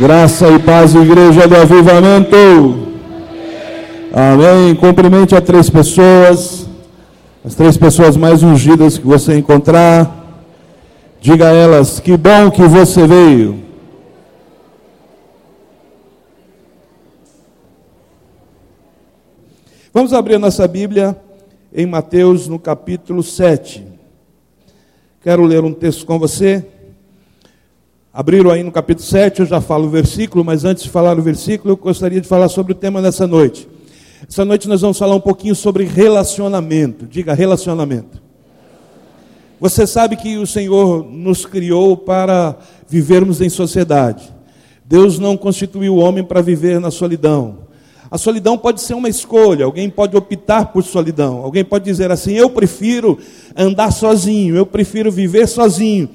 Graça e paz, igreja do avivamento. Amém. Cumprimente a três pessoas, as três pessoas mais ungidas que você encontrar. Diga a elas: que bom que você veio. Vamos abrir nossa Bíblia em Mateus, no capítulo 7. Quero ler um texto com você. Abriram aí no capítulo 7, eu já falo o versículo, mas antes de falar o versículo, eu gostaria de falar sobre o tema dessa noite. Essa noite nós vamos falar um pouquinho sobre relacionamento. Diga relacionamento. Você sabe que o Senhor nos criou para vivermos em sociedade. Deus não constituiu o homem para viver na solidão. A solidão pode ser uma escolha, alguém pode optar por solidão, alguém pode dizer assim: eu prefiro andar sozinho, eu prefiro viver sozinho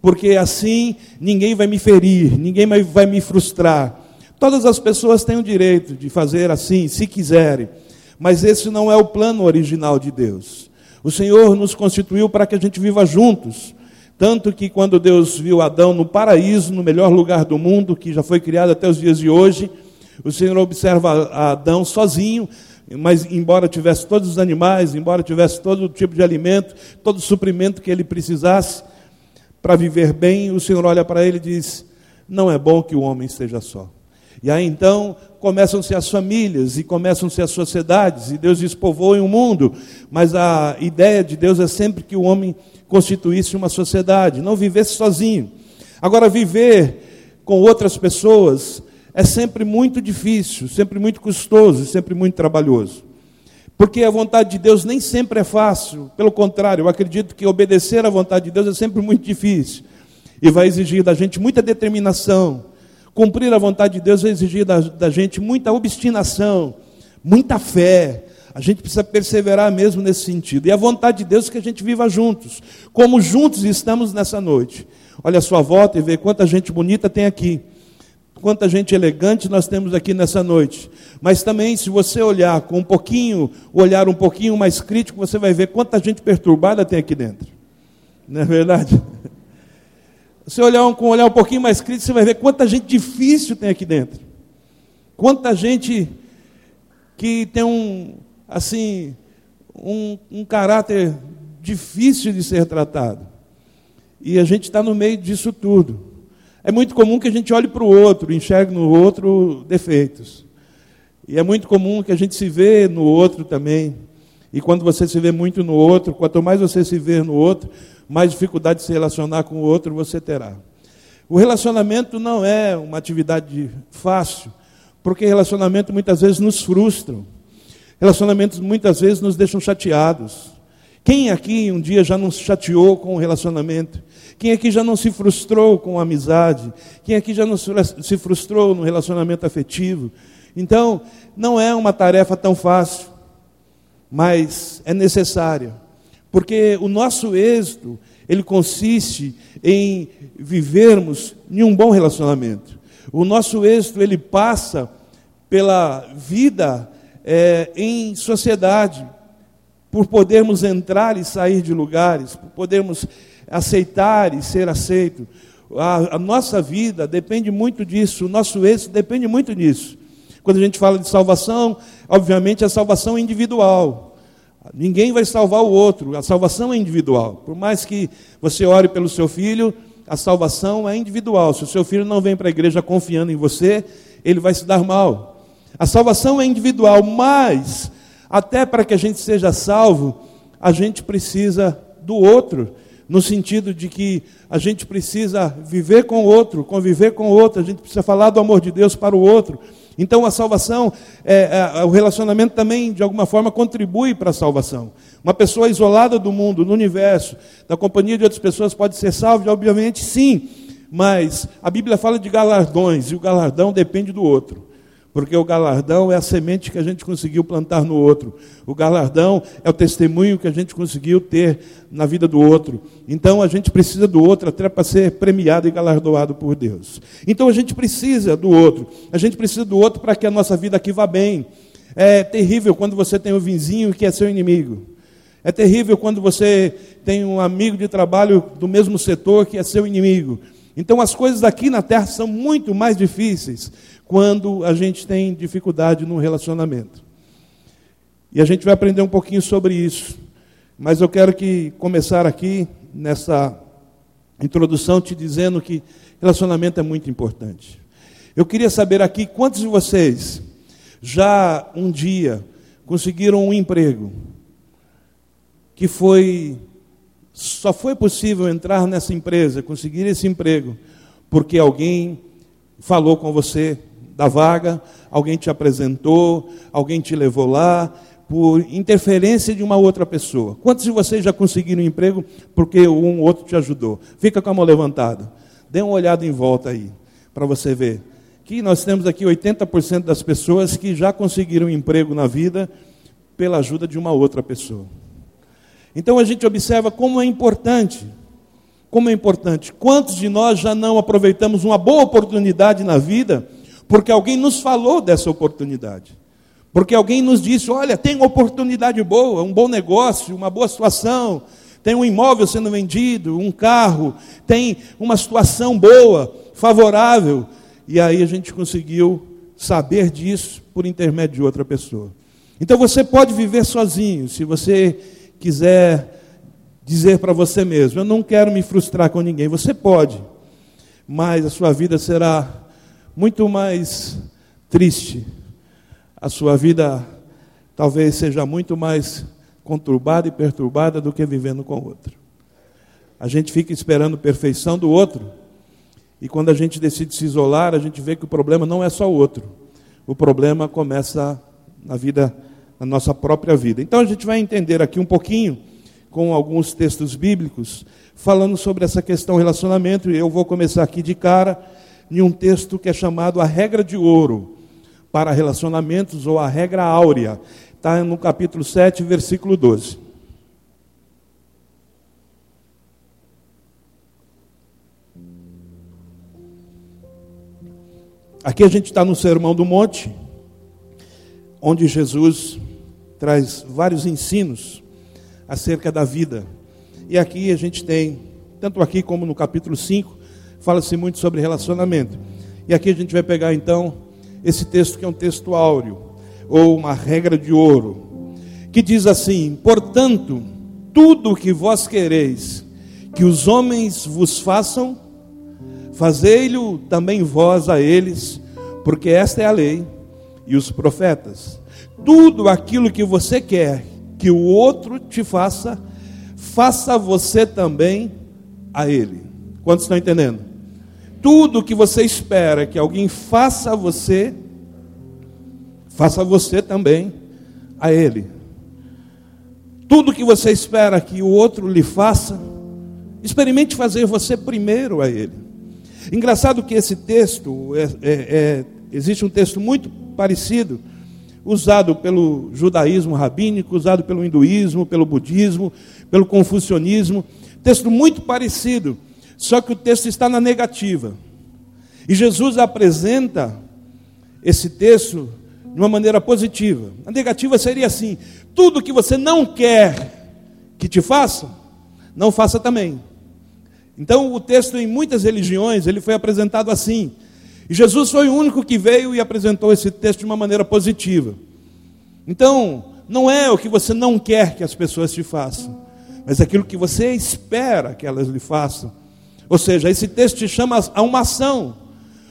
porque assim ninguém vai me ferir, ninguém vai me frustrar. Todas as pessoas têm o direito de fazer assim, se quiserem, mas esse não é o plano original de Deus. O Senhor nos constituiu para que a gente viva juntos. Tanto que quando Deus viu Adão no paraíso, no melhor lugar do mundo, que já foi criado até os dias de hoje, o Senhor observa Adão sozinho, mas embora tivesse todos os animais, embora tivesse todo tipo de alimento, todo o suprimento que ele precisasse, para viver bem, o Senhor olha para ele e diz: Não é bom que o homem esteja só. E aí então começam-se as famílias e começam-se as sociedades, e Deus diz: povoem o mundo. Mas a ideia de Deus é sempre que o homem constituísse uma sociedade, não vivesse sozinho. Agora, viver com outras pessoas é sempre muito difícil, sempre muito custoso, sempre muito trabalhoso. Porque a vontade de Deus nem sempre é fácil, pelo contrário, eu acredito que obedecer à vontade de Deus é sempre muito difícil e vai exigir da gente muita determinação. Cumprir a vontade de Deus vai exigir da, da gente muita obstinação, muita fé. A gente precisa perseverar mesmo nesse sentido. E a vontade de Deus é que a gente viva juntos, como juntos estamos nessa noite. Olha a sua volta e vê quanta gente bonita tem aqui quanta gente elegante nós temos aqui nessa noite. Mas também, se você olhar com um pouquinho, olhar um pouquinho mais crítico, você vai ver quanta gente perturbada tem aqui dentro. Não é verdade? Se olhar com um olhar um pouquinho mais crítico, você vai ver quanta gente difícil tem aqui dentro. Quanta gente que tem um, assim, um, um caráter difícil de ser tratado. E a gente está no meio disso tudo. É muito comum que a gente olhe para o outro, enxergue no outro defeitos. E é muito comum que a gente se vê no outro também. E quando você se vê muito no outro, quanto mais você se vê no outro, mais dificuldade de se relacionar com o outro você terá. O relacionamento não é uma atividade fácil, porque relacionamento muitas vezes nos frustram. Relacionamentos muitas vezes nos deixam chateados. Quem aqui um dia já não se chateou com o relacionamento? Quem aqui já não se frustrou com a amizade? Quem aqui já não se frustrou no relacionamento afetivo? Então, não é uma tarefa tão fácil, mas é necessária, porque o nosso êxito, ele consiste em vivermos em um bom relacionamento. O nosso êxito, ele passa pela vida é, em sociedade, por podermos entrar e sair de lugares, por podermos aceitar e ser aceito. A, a, nossa vida depende muito disso, o nosso êxito depende muito disso. Quando a gente fala de salvação, obviamente a salvação é individual. Ninguém vai salvar o outro, a salvação é individual. Por mais que você ore pelo seu filho, a salvação é individual. Se o seu filho não vem para a igreja confiando em você, ele vai se dar mal. A salvação é individual, mas até para que a gente seja salvo, a gente precisa do outro, no sentido de que a gente precisa viver com o outro, conviver com o outro, a gente precisa falar do amor de Deus para o outro. Então a salvação, é, é, o relacionamento também, de alguma forma, contribui para a salvação. Uma pessoa isolada do mundo, no universo, da companhia de outras pessoas, pode ser salva, obviamente, sim, mas a Bíblia fala de galardões, e o galardão depende do outro. Porque o galardão é a semente que a gente conseguiu plantar no outro. O galardão é o testemunho que a gente conseguiu ter na vida do outro. Então a gente precisa do outro até para ser premiado e galardoado por Deus. Então a gente precisa do outro. A gente precisa do outro para que a nossa vida aqui vá bem. É terrível quando você tem um vizinho que é seu inimigo. É terrível quando você tem um amigo de trabalho do mesmo setor que é seu inimigo. Então as coisas aqui na terra são muito mais difíceis quando a gente tem dificuldade no relacionamento. E a gente vai aprender um pouquinho sobre isso. Mas eu quero que começar aqui nessa introdução te dizendo que relacionamento é muito importante. Eu queria saber aqui quantos de vocês já um dia conseguiram um emprego que foi só foi possível entrar nessa empresa, conseguir esse emprego, porque alguém falou com você da vaga, alguém te apresentou, alguém te levou lá, por interferência de uma outra pessoa. Quantos de vocês já conseguiram um emprego porque um outro te ajudou? Fica com a mão levantada. Dê uma olhada em volta aí, para você ver. Que nós temos aqui 80% das pessoas que já conseguiram um emprego na vida pela ajuda de uma outra pessoa. Então a gente observa como é importante, como é importante. Quantos de nós já não aproveitamos uma boa oportunidade na vida porque alguém nos falou dessa oportunidade? Porque alguém nos disse: olha, tem uma oportunidade boa, um bom negócio, uma boa situação, tem um imóvel sendo vendido, um carro, tem uma situação boa, favorável. E aí a gente conseguiu saber disso por intermédio de outra pessoa. Então você pode viver sozinho, se você quiser dizer para você mesmo: eu não quero me frustrar com ninguém. Você pode, mas a sua vida será muito mais triste a sua vida talvez seja muito mais conturbada e perturbada do que vivendo com o outro. A gente fica esperando perfeição do outro, e quando a gente decide se isolar, a gente vê que o problema não é só o outro. O problema começa na vida, na nossa própria vida. Então a gente vai entender aqui um pouquinho com alguns textos bíblicos falando sobre essa questão relacionamento, e eu vou começar aqui de cara em um texto que é chamado a regra de ouro para relacionamentos ou a regra áurea. Está no capítulo 7, versículo 12. Aqui a gente está no Sermão do Monte, onde Jesus traz vários ensinos acerca da vida. E aqui a gente tem, tanto aqui como no capítulo 5, fala-se muito sobre relacionamento. E aqui a gente vai pegar então esse texto que é um texto áureo, ou uma regra de ouro, que diz assim: Portanto, tudo o que vós quereis que os homens vos façam, fazei-lo também vós a eles, porque esta é a lei e os profetas. Tudo aquilo que você quer que o outro te faça, faça você também a ele. Quantos estão entendendo? Tudo que você espera que alguém faça a você, faça você também a ele. Tudo que você espera que o outro lhe faça, experimente fazer você primeiro a ele. Engraçado que esse texto, é, é, é, existe um texto muito parecido, usado pelo judaísmo rabínico, usado pelo hinduísmo, pelo budismo, pelo confucionismo, texto muito parecido só que o texto está na negativa. E Jesus apresenta esse texto de uma maneira positiva. A negativa seria assim: tudo que você não quer que te faça, não faça também. Então, o texto em muitas religiões, ele foi apresentado assim. E Jesus foi o único que veio e apresentou esse texto de uma maneira positiva. Então, não é o que você não quer que as pessoas te façam, mas aquilo que você espera que elas lhe façam. Ou seja, esse texto te chama a uma ação.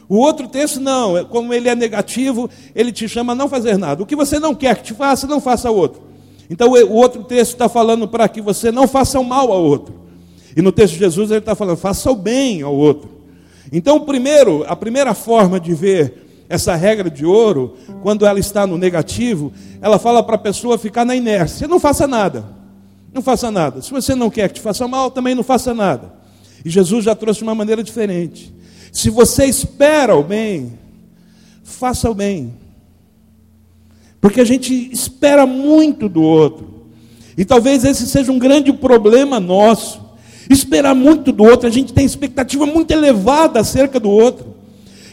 O outro texto não, é, como ele é negativo, ele te chama a não fazer nada. O que você não quer que te faça, não faça outro. Então o outro texto está falando para que você não faça o mal ao outro. E no texto de Jesus ele está falando, faça o bem ao outro. Então, primeiro, a primeira forma de ver essa regra de ouro, quando ela está no negativo, ela fala para a pessoa ficar na inércia. Não faça nada. Não faça nada. Se você não quer que te faça mal, também não faça nada. E Jesus já trouxe de uma maneira diferente. Se você espera o bem, faça o bem. Porque a gente espera muito do outro. E talvez esse seja um grande problema nosso. Esperar muito do outro, a gente tem expectativa muito elevada acerca do outro.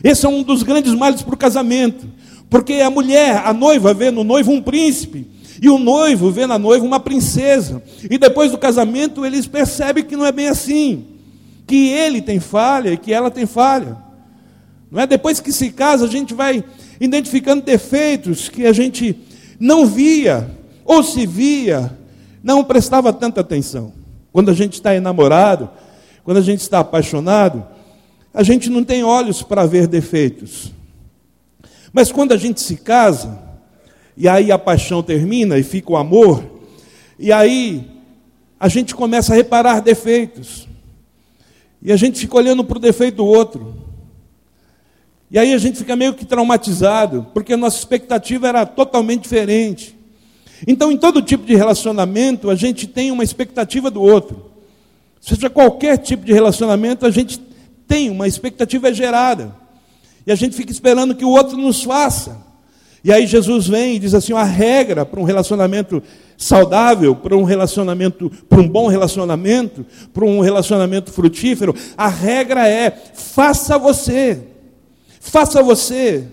Esse é um dos grandes males para o casamento. Porque a mulher, a noiva, vê no noivo um príncipe. E o noivo vê na noiva uma princesa. E depois do casamento, eles percebem que não é bem assim que ele tem falha e que ela tem falha. Não é depois que se casa a gente vai identificando defeitos que a gente não via ou se via, não prestava tanta atenção. Quando a gente está enamorado, quando a gente está apaixonado, a gente não tem olhos para ver defeitos. Mas quando a gente se casa, e aí a paixão termina e fica o amor, e aí a gente começa a reparar defeitos. E a gente fica olhando para o defeito do outro. E aí a gente fica meio que traumatizado, porque a nossa expectativa era totalmente diferente. Então, em todo tipo de relacionamento, a gente tem uma expectativa do outro. Seja qualquer tipo de relacionamento, a gente tem uma expectativa gerada. E a gente fica esperando que o outro nos faça. E aí Jesus vem e diz assim: a regra para um relacionamento saudável, para um relacionamento, para um bom relacionamento, para um relacionamento frutífero, a regra é: faça você. Faça você.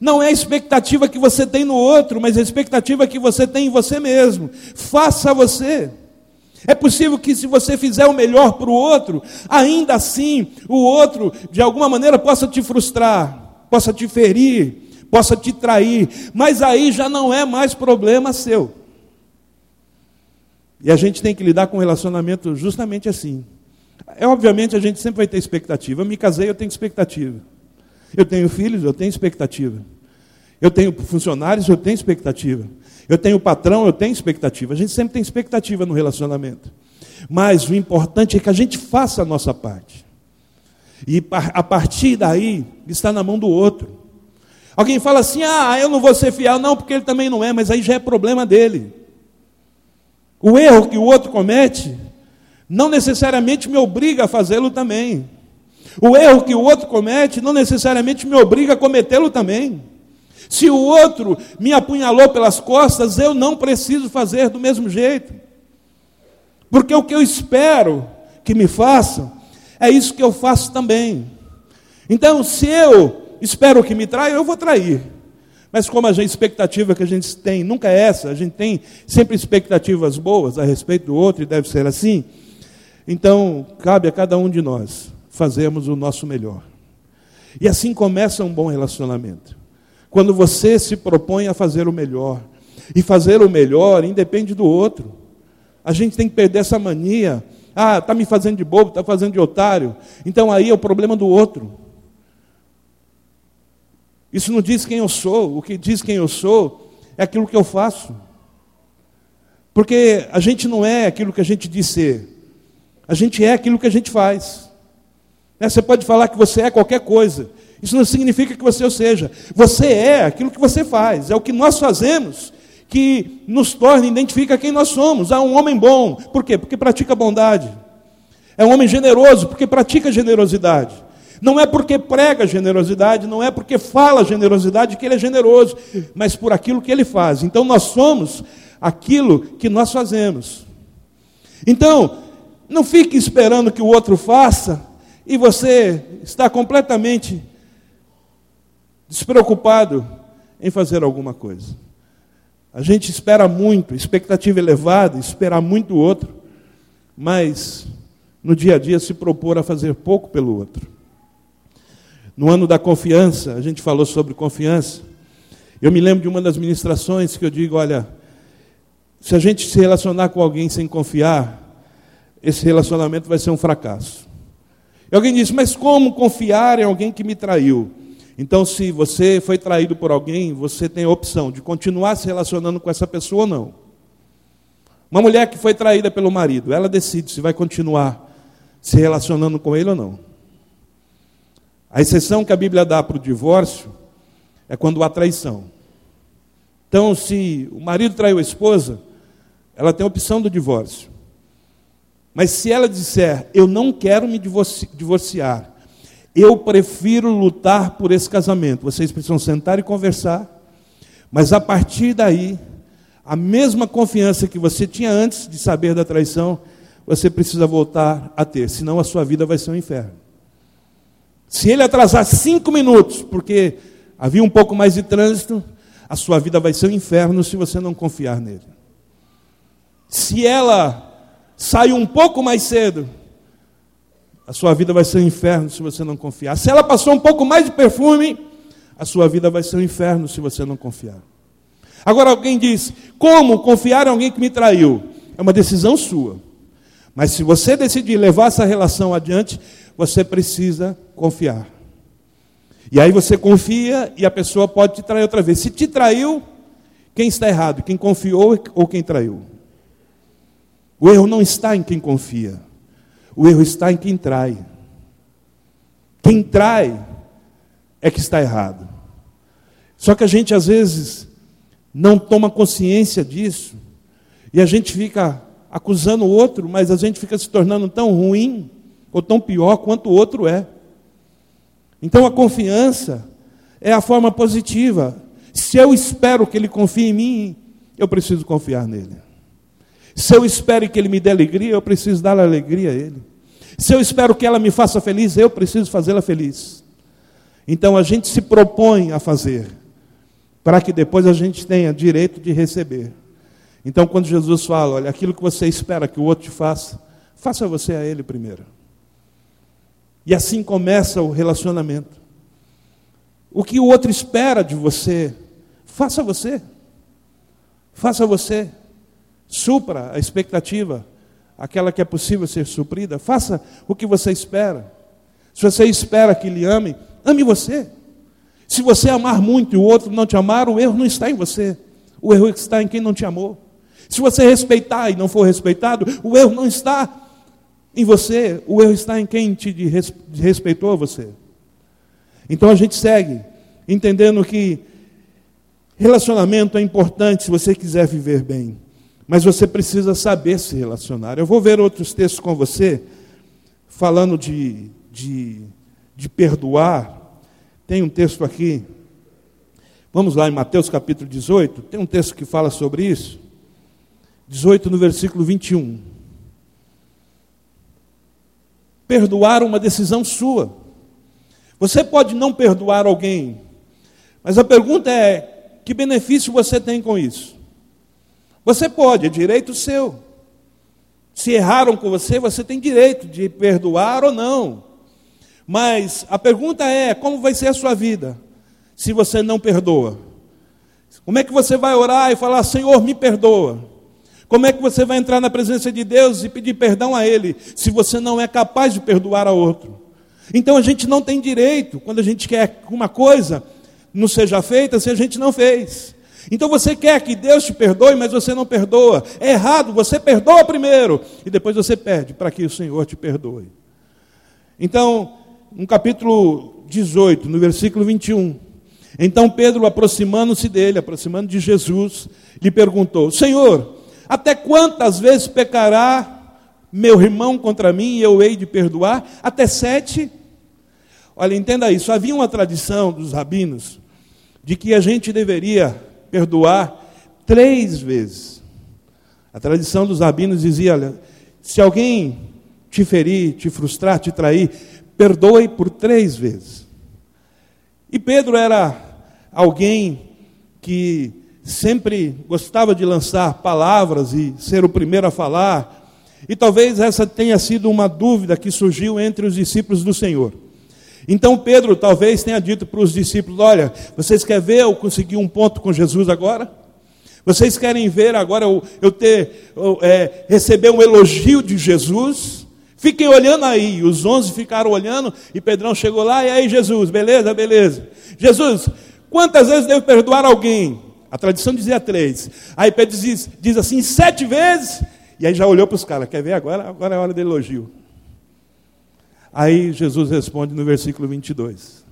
Não é a expectativa que você tem no outro, mas a expectativa que você tem em você mesmo. Faça você. É possível que, se você fizer o melhor para o outro, ainda assim o outro, de alguma maneira, possa te frustrar, possa te ferir, possa te trair, mas aí já não é mais problema seu. E a gente tem que lidar com o relacionamento justamente assim. É obviamente a gente sempre vai ter expectativa. Eu me casei, eu tenho expectativa. Eu tenho filhos, eu tenho expectativa. Eu tenho funcionários, eu tenho expectativa. Eu tenho patrão, eu tenho expectativa. A gente sempre tem expectativa no relacionamento. Mas o importante é que a gente faça a nossa parte. E a partir daí, está na mão do outro. Alguém fala assim: ah, eu não vou ser fiel, não, porque ele também não é, mas aí já é problema dele. O erro que o outro comete, não necessariamente me obriga a fazê-lo também. O erro que o outro comete não necessariamente me obriga a cometê-lo também. Se o outro me apunhalou pelas costas, eu não preciso fazer do mesmo jeito. Porque o que eu espero que me façam, é isso que eu faço também. Então, se eu espero que me traia, eu vou trair. Mas como a gente, expectativa que a gente tem nunca é essa, a gente tem sempre expectativas boas a respeito do outro e deve ser assim. Então, cabe a cada um de nós fazermos o nosso melhor. E assim começa um bom relacionamento. Quando você se propõe a fazer o melhor. E fazer o melhor independe do outro. A gente tem que perder essa mania. Ah, está me fazendo de bobo, está fazendo de otário. Então aí é o problema do outro. Isso não diz quem eu sou. O que diz quem eu sou é aquilo que eu faço. Porque a gente não é aquilo que a gente diz ser. A gente é aquilo que a gente faz. Né, você pode falar que você é qualquer coisa. Isso não significa que você o seja. Você é aquilo que você faz. É o que nós fazemos que nos torna, identifica quem nós somos. Ah, um homem bom. Por quê? Porque pratica bondade. É um homem generoso, porque pratica generosidade. Não é porque prega generosidade, não é porque fala generosidade que ele é generoso, mas por aquilo que ele faz. Então nós somos aquilo que nós fazemos. Então, não fique esperando que o outro faça e você está completamente despreocupado em fazer alguma coisa. A gente espera muito, expectativa elevada, esperar muito o outro, mas no dia a dia se propor a fazer pouco pelo outro. No ano da confiança, a gente falou sobre confiança. Eu me lembro de uma das ministrações que eu digo: olha, se a gente se relacionar com alguém sem confiar, esse relacionamento vai ser um fracasso. E alguém disse, mas como confiar em alguém que me traiu? Então, se você foi traído por alguém, você tem a opção de continuar se relacionando com essa pessoa ou não. Uma mulher que foi traída pelo marido, ela decide se vai continuar se relacionando com ele ou não. A exceção que a Bíblia dá para o divórcio é quando há traição. Então, se o marido traiu a esposa, ela tem a opção do divórcio. Mas se ela disser, eu não quero me divorciar, eu prefiro lutar por esse casamento, vocês precisam sentar e conversar, mas a partir daí, a mesma confiança que você tinha antes de saber da traição, você precisa voltar a ter, senão a sua vida vai ser um inferno. Se ele atrasar cinco minutos, porque havia um pouco mais de trânsito, a sua vida vai ser um inferno se você não confiar nele. Se ela sai um pouco mais cedo, a sua vida vai ser um inferno se você não confiar. Se ela passou um pouco mais de perfume, a sua vida vai ser um inferno se você não confiar. Agora alguém diz: como confiar em alguém que me traiu? É uma decisão sua. Mas se você decidir levar essa relação adiante, você precisa confiar. E aí você confia e a pessoa pode te trair outra vez. Se te traiu, quem está errado? Quem confiou ou quem traiu? O erro não está em quem confia. O erro está em quem trai. Quem trai é que está errado. Só que a gente às vezes não toma consciência disso e a gente fica acusando o outro, mas a gente fica se tornando tão ruim ou tão pior quanto o outro é. Então a confiança é a forma positiva. Se eu espero que ele confie em mim, eu preciso confiar nele. Se eu espero que ele me dê alegria, eu preciso dar alegria a ele. Se eu espero que ela me faça feliz, eu preciso fazê-la feliz. Então a gente se propõe a fazer, para que depois a gente tenha direito de receber. Então quando Jesus fala, olha, aquilo que você espera que o outro te faça, faça você a ele primeiro. E assim começa o relacionamento. O que o outro espera de você, faça você. Faça você. Supra a expectativa, aquela que é possível ser suprida. Faça o que você espera. Se você espera que lhe ame, ame você. Se você amar muito e o outro não te amar, o erro não está em você. O erro está em quem não te amou. Se você respeitar e não for respeitado, o erro não está em você, o erro está em quem te respeitou você. Então a gente segue, entendendo que relacionamento é importante se você quiser viver bem, mas você precisa saber se relacionar. Eu vou ver outros textos com você, falando de, de, de perdoar. Tem um texto aqui, vamos lá em Mateus capítulo 18, tem um texto que fala sobre isso. 18 no versículo 21. Perdoar uma decisão sua. Você pode não perdoar alguém, mas a pergunta é: que benefício você tem com isso? Você pode, é direito seu. Se erraram com você, você tem direito de perdoar ou não. Mas a pergunta é: como vai ser a sua vida se você não perdoa? Como é que você vai orar e falar: Senhor, me perdoa? Como é que você vai entrar na presença de Deus e pedir perdão a Ele, se você não é capaz de perdoar a outro? Então a gente não tem direito, quando a gente quer que uma coisa não seja feita, se a gente não fez. Então você quer que Deus te perdoe, mas você não perdoa. É errado, você perdoa primeiro e depois você pede para que o Senhor te perdoe. Então, no capítulo 18, no versículo 21, então Pedro, aproximando-se dele, aproximando de Jesus, lhe perguntou: Senhor, até quantas vezes pecará meu irmão contra mim e eu hei de perdoar? Até sete? Olha, entenda isso. Havia uma tradição dos rabinos de que a gente deveria perdoar três vezes. A tradição dos rabinos dizia: olha, se alguém te ferir, te frustrar, te trair, perdoe por três vezes. E Pedro era alguém que sempre gostava de lançar palavras e ser o primeiro a falar. E talvez essa tenha sido uma dúvida que surgiu entre os discípulos do Senhor. Então Pedro talvez tenha dito para os discípulos: Olha, vocês querem ver eu conseguir um ponto com Jesus agora? Vocês querem ver agora eu, eu ter, eu, é, receber um elogio de Jesus? Fiquem olhando aí. Os onze ficaram olhando e Pedrão chegou lá. E aí, Jesus, beleza, beleza. Jesus, quantas vezes devo perdoar alguém? A tradição dizia três. Aí Pedro diz, diz assim, sete vezes. E aí já olhou para os caras, quer ver agora? Agora é hora do elogio. Aí Jesus responde no versículo 22.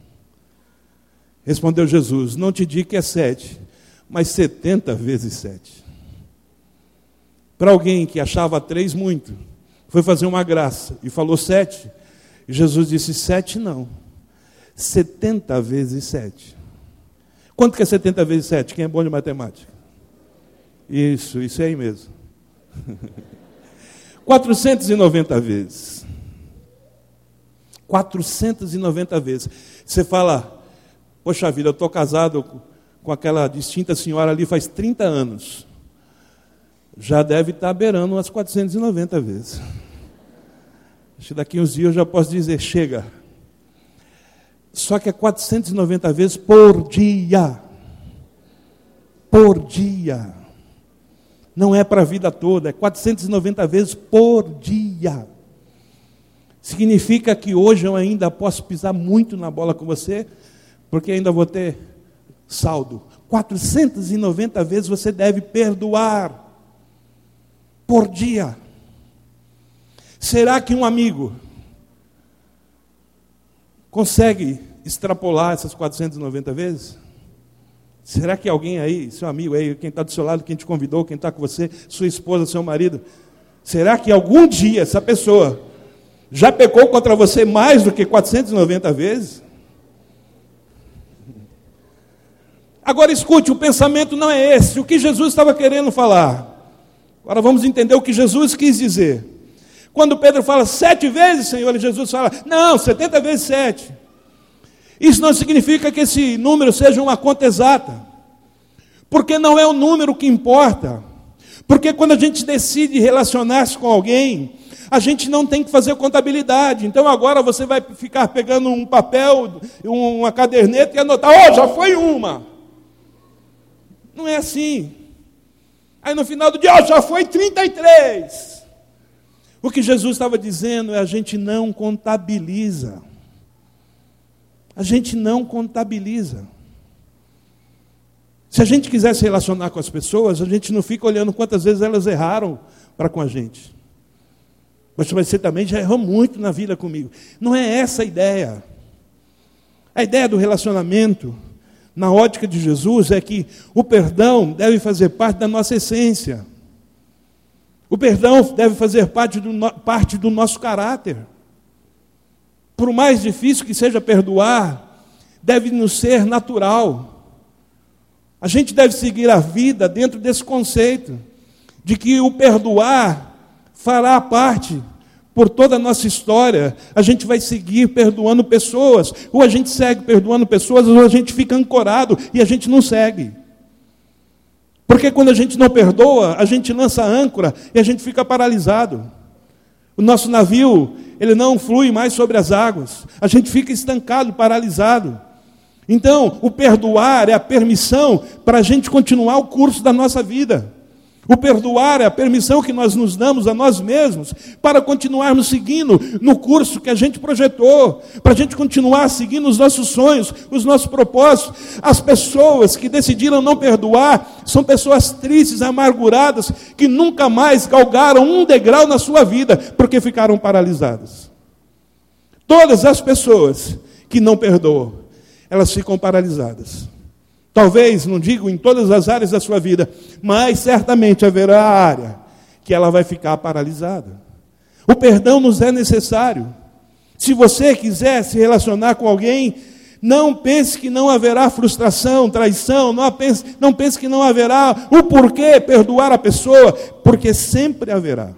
Respondeu Jesus: Não te digo que é sete, mas setenta vezes sete. Para alguém que achava três muito, foi fazer uma graça e falou sete. E Jesus disse: Sete não, setenta vezes sete. Quanto que é 70 vezes 7? Quem é bom de matemática? Isso, isso aí mesmo. 490 vezes. 490 vezes. Você fala, poxa vida, eu estou casado com aquela distinta senhora ali faz 30 anos. Já deve estar beirando umas 490 vezes. Acho que daqui uns dias eu já posso dizer: chega. Só que é 490 vezes por dia. Por dia. Não é para a vida toda, é 490 vezes por dia. Significa que hoje eu ainda posso pisar muito na bola com você, porque ainda vou ter saldo. 490 vezes você deve perdoar por dia. Será que um amigo consegue extrapolar essas 490 vezes? Será que alguém aí, seu amigo aí, quem está do seu lado, quem te convidou, quem está com você, sua esposa, seu marido, será que algum dia essa pessoa já pecou contra você mais do que 490 vezes? Agora escute, o pensamento não é esse. O que Jesus estava querendo falar? Agora vamos entender o que Jesus quis dizer. Quando Pedro fala sete vezes, Senhor, Jesus fala, não, setenta vezes sete. Isso não significa que esse número seja uma conta exata, porque não é o número que importa. Porque quando a gente decide relacionar-se com alguém, a gente não tem que fazer contabilidade. Então agora você vai ficar pegando um papel, uma caderneta e anotar: oh, já foi uma. Não é assim. Aí no final do dia, oh, já foi 33. O que Jesus estava dizendo é: a gente não contabiliza. A gente não contabiliza. Se a gente quiser se relacionar com as pessoas, a gente não fica olhando quantas vezes elas erraram para com a gente. Mas você também já errou muito na vida comigo. Não é essa a ideia. A ideia do relacionamento na ótica de Jesus, é que o perdão deve fazer parte da nossa essência. O perdão deve fazer parte do, parte do nosso caráter. Por mais difícil que seja perdoar, deve nos ser natural. A gente deve seguir a vida dentro desse conceito de que o perdoar fará parte por toda a nossa história, a gente vai seguir perdoando pessoas, ou a gente segue perdoando pessoas, ou a gente fica ancorado e a gente não segue. Porque quando a gente não perdoa, a gente lança âncora e a gente fica paralisado. O nosso navio, ele não flui mais sobre as águas. A gente fica estancado, paralisado. Então, o perdoar é a permissão para a gente continuar o curso da nossa vida. O perdoar é a permissão que nós nos damos a nós mesmos para continuarmos seguindo no curso que a gente projetou, para a gente continuar seguindo os nossos sonhos, os nossos propósitos. As pessoas que decidiram não perdoar são pessoas tristes, amarguradas, que nunca mais galgaram um degrau na sua vida porque ficaram paralisadas. Todas as pessoas que não perdoam, elas ficam paralisadas. Talvez, não digo em todas as áreas da sua vida, mas certamente haverá área que ela vai ficar paralisada. O perdão nos é necessário. Se você quiser se relacionar com alguém, não pense que não haverá frustração, traição, não pense, não pense que não haverá o porquê perdoar a pessoa, porque sempre haverá.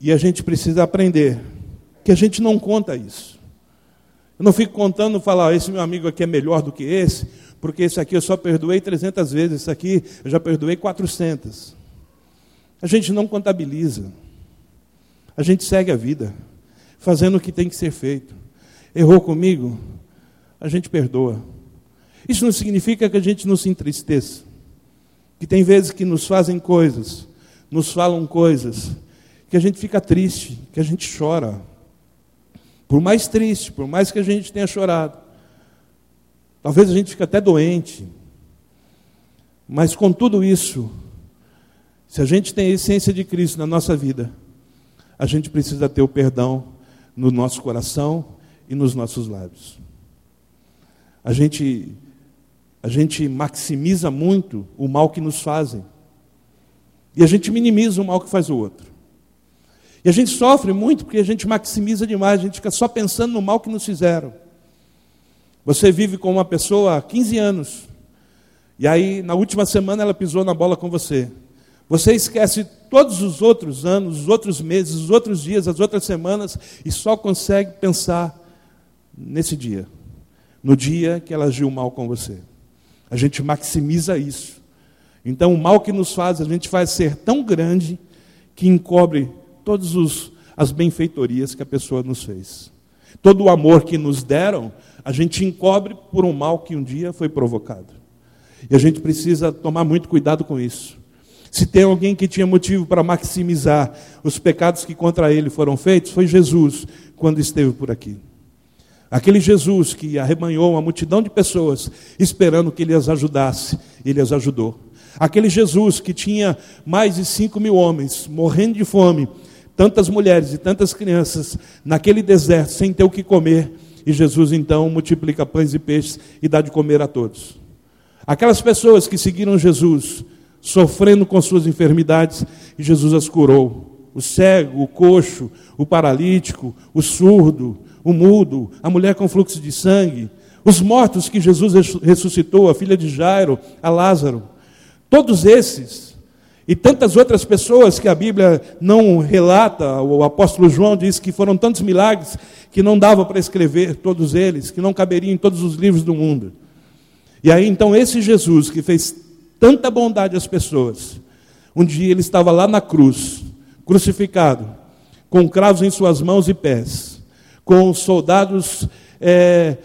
E a gente precisa aprender que a gente não conta isso. Eu não fico contando, falar, esse meu amigo aqui é melhor do que esse, porque esse aqui eu só perdoei 300 vezes, esse aqui eu já perdoei 400. A gente não contabiliza. A gente segue a vida, fazendo o que tem que ser feito. Errou comigo? A gente perdoa. Isso não significa que a gente não se entristeça. Que tem vezes que nos fazem coisas, nos falam coisas, que a gente fica triste, que a gente chora. Por mais triste, por mais que a gente tenha chorado, talvez a gente fique até doente, mas com tudo isso, se a gente tem a essência de Cristo na nossa vida, a gente precisa ter o perdão no nosso coração e nos nossos lábios. A gente, a gente maximiza muito o mal que nos fazem. E a gente minimiza o mal que faz o outro. E a gente sofre muito porque a gente maximiza demais, a gente fica só pensando no mal que nos fizeram. Você vive com uma pessoa há 15 anos, e aí na última semana ela pisou na bola com você. Você esquece todos os outros anos, os outros meses, os outros dias, as outras semanas, e só consegue pensar nesse dia, no dia que ela agiu mal com você. A gente maximiza isso. Então, o mal que nos faz, a gente faz ser tão grande que encobre todas as benfeitorias que a pessoa nos fez. Todo o amor que nos deram, a gente encobre por um mal que um dia foi provocado. E a gente precisa tomar muito cuidado com isso. Se tem alguém que tinha motivo para maximizar os pecados que contra ele foram feitos, foi Jesus, quando esteve por aqui. Aquele Jesus que arrebanhou uma multidão de pessoas esperando que ele as ajudasse, ele as ajudou. Aquele Jesus que tinha mais de cinco mil homens morrendo de fome, tantas mulheres e tantas crianças naquele deserto sem ter o que comer, e Jesus então multiplica pães e peixes e dá de comer a todos. Aquelas pessoas que seguiram Jesus, sofrendo com suas enfermidades, e Jesus as curou. O cego, o coxo, o paralítico, o surdo, o mudo, a mulher com fluxo de sangue, os mortos que Jesus ressuscitou, a filha de Jairo, a Lázaro. Todos esses e tantas outras pessoas que a Bíblia não relata, o apóstolo João diz que foram tantos milagres que não dava para escrever todos eles, que não caberiam em todos os livros do mundo. E aí então esse Jesus que fez tanta bondade às pessoas, um dia ele estava lá na cruz, crucificado, com cravos em suas mãos e pés com soldados é,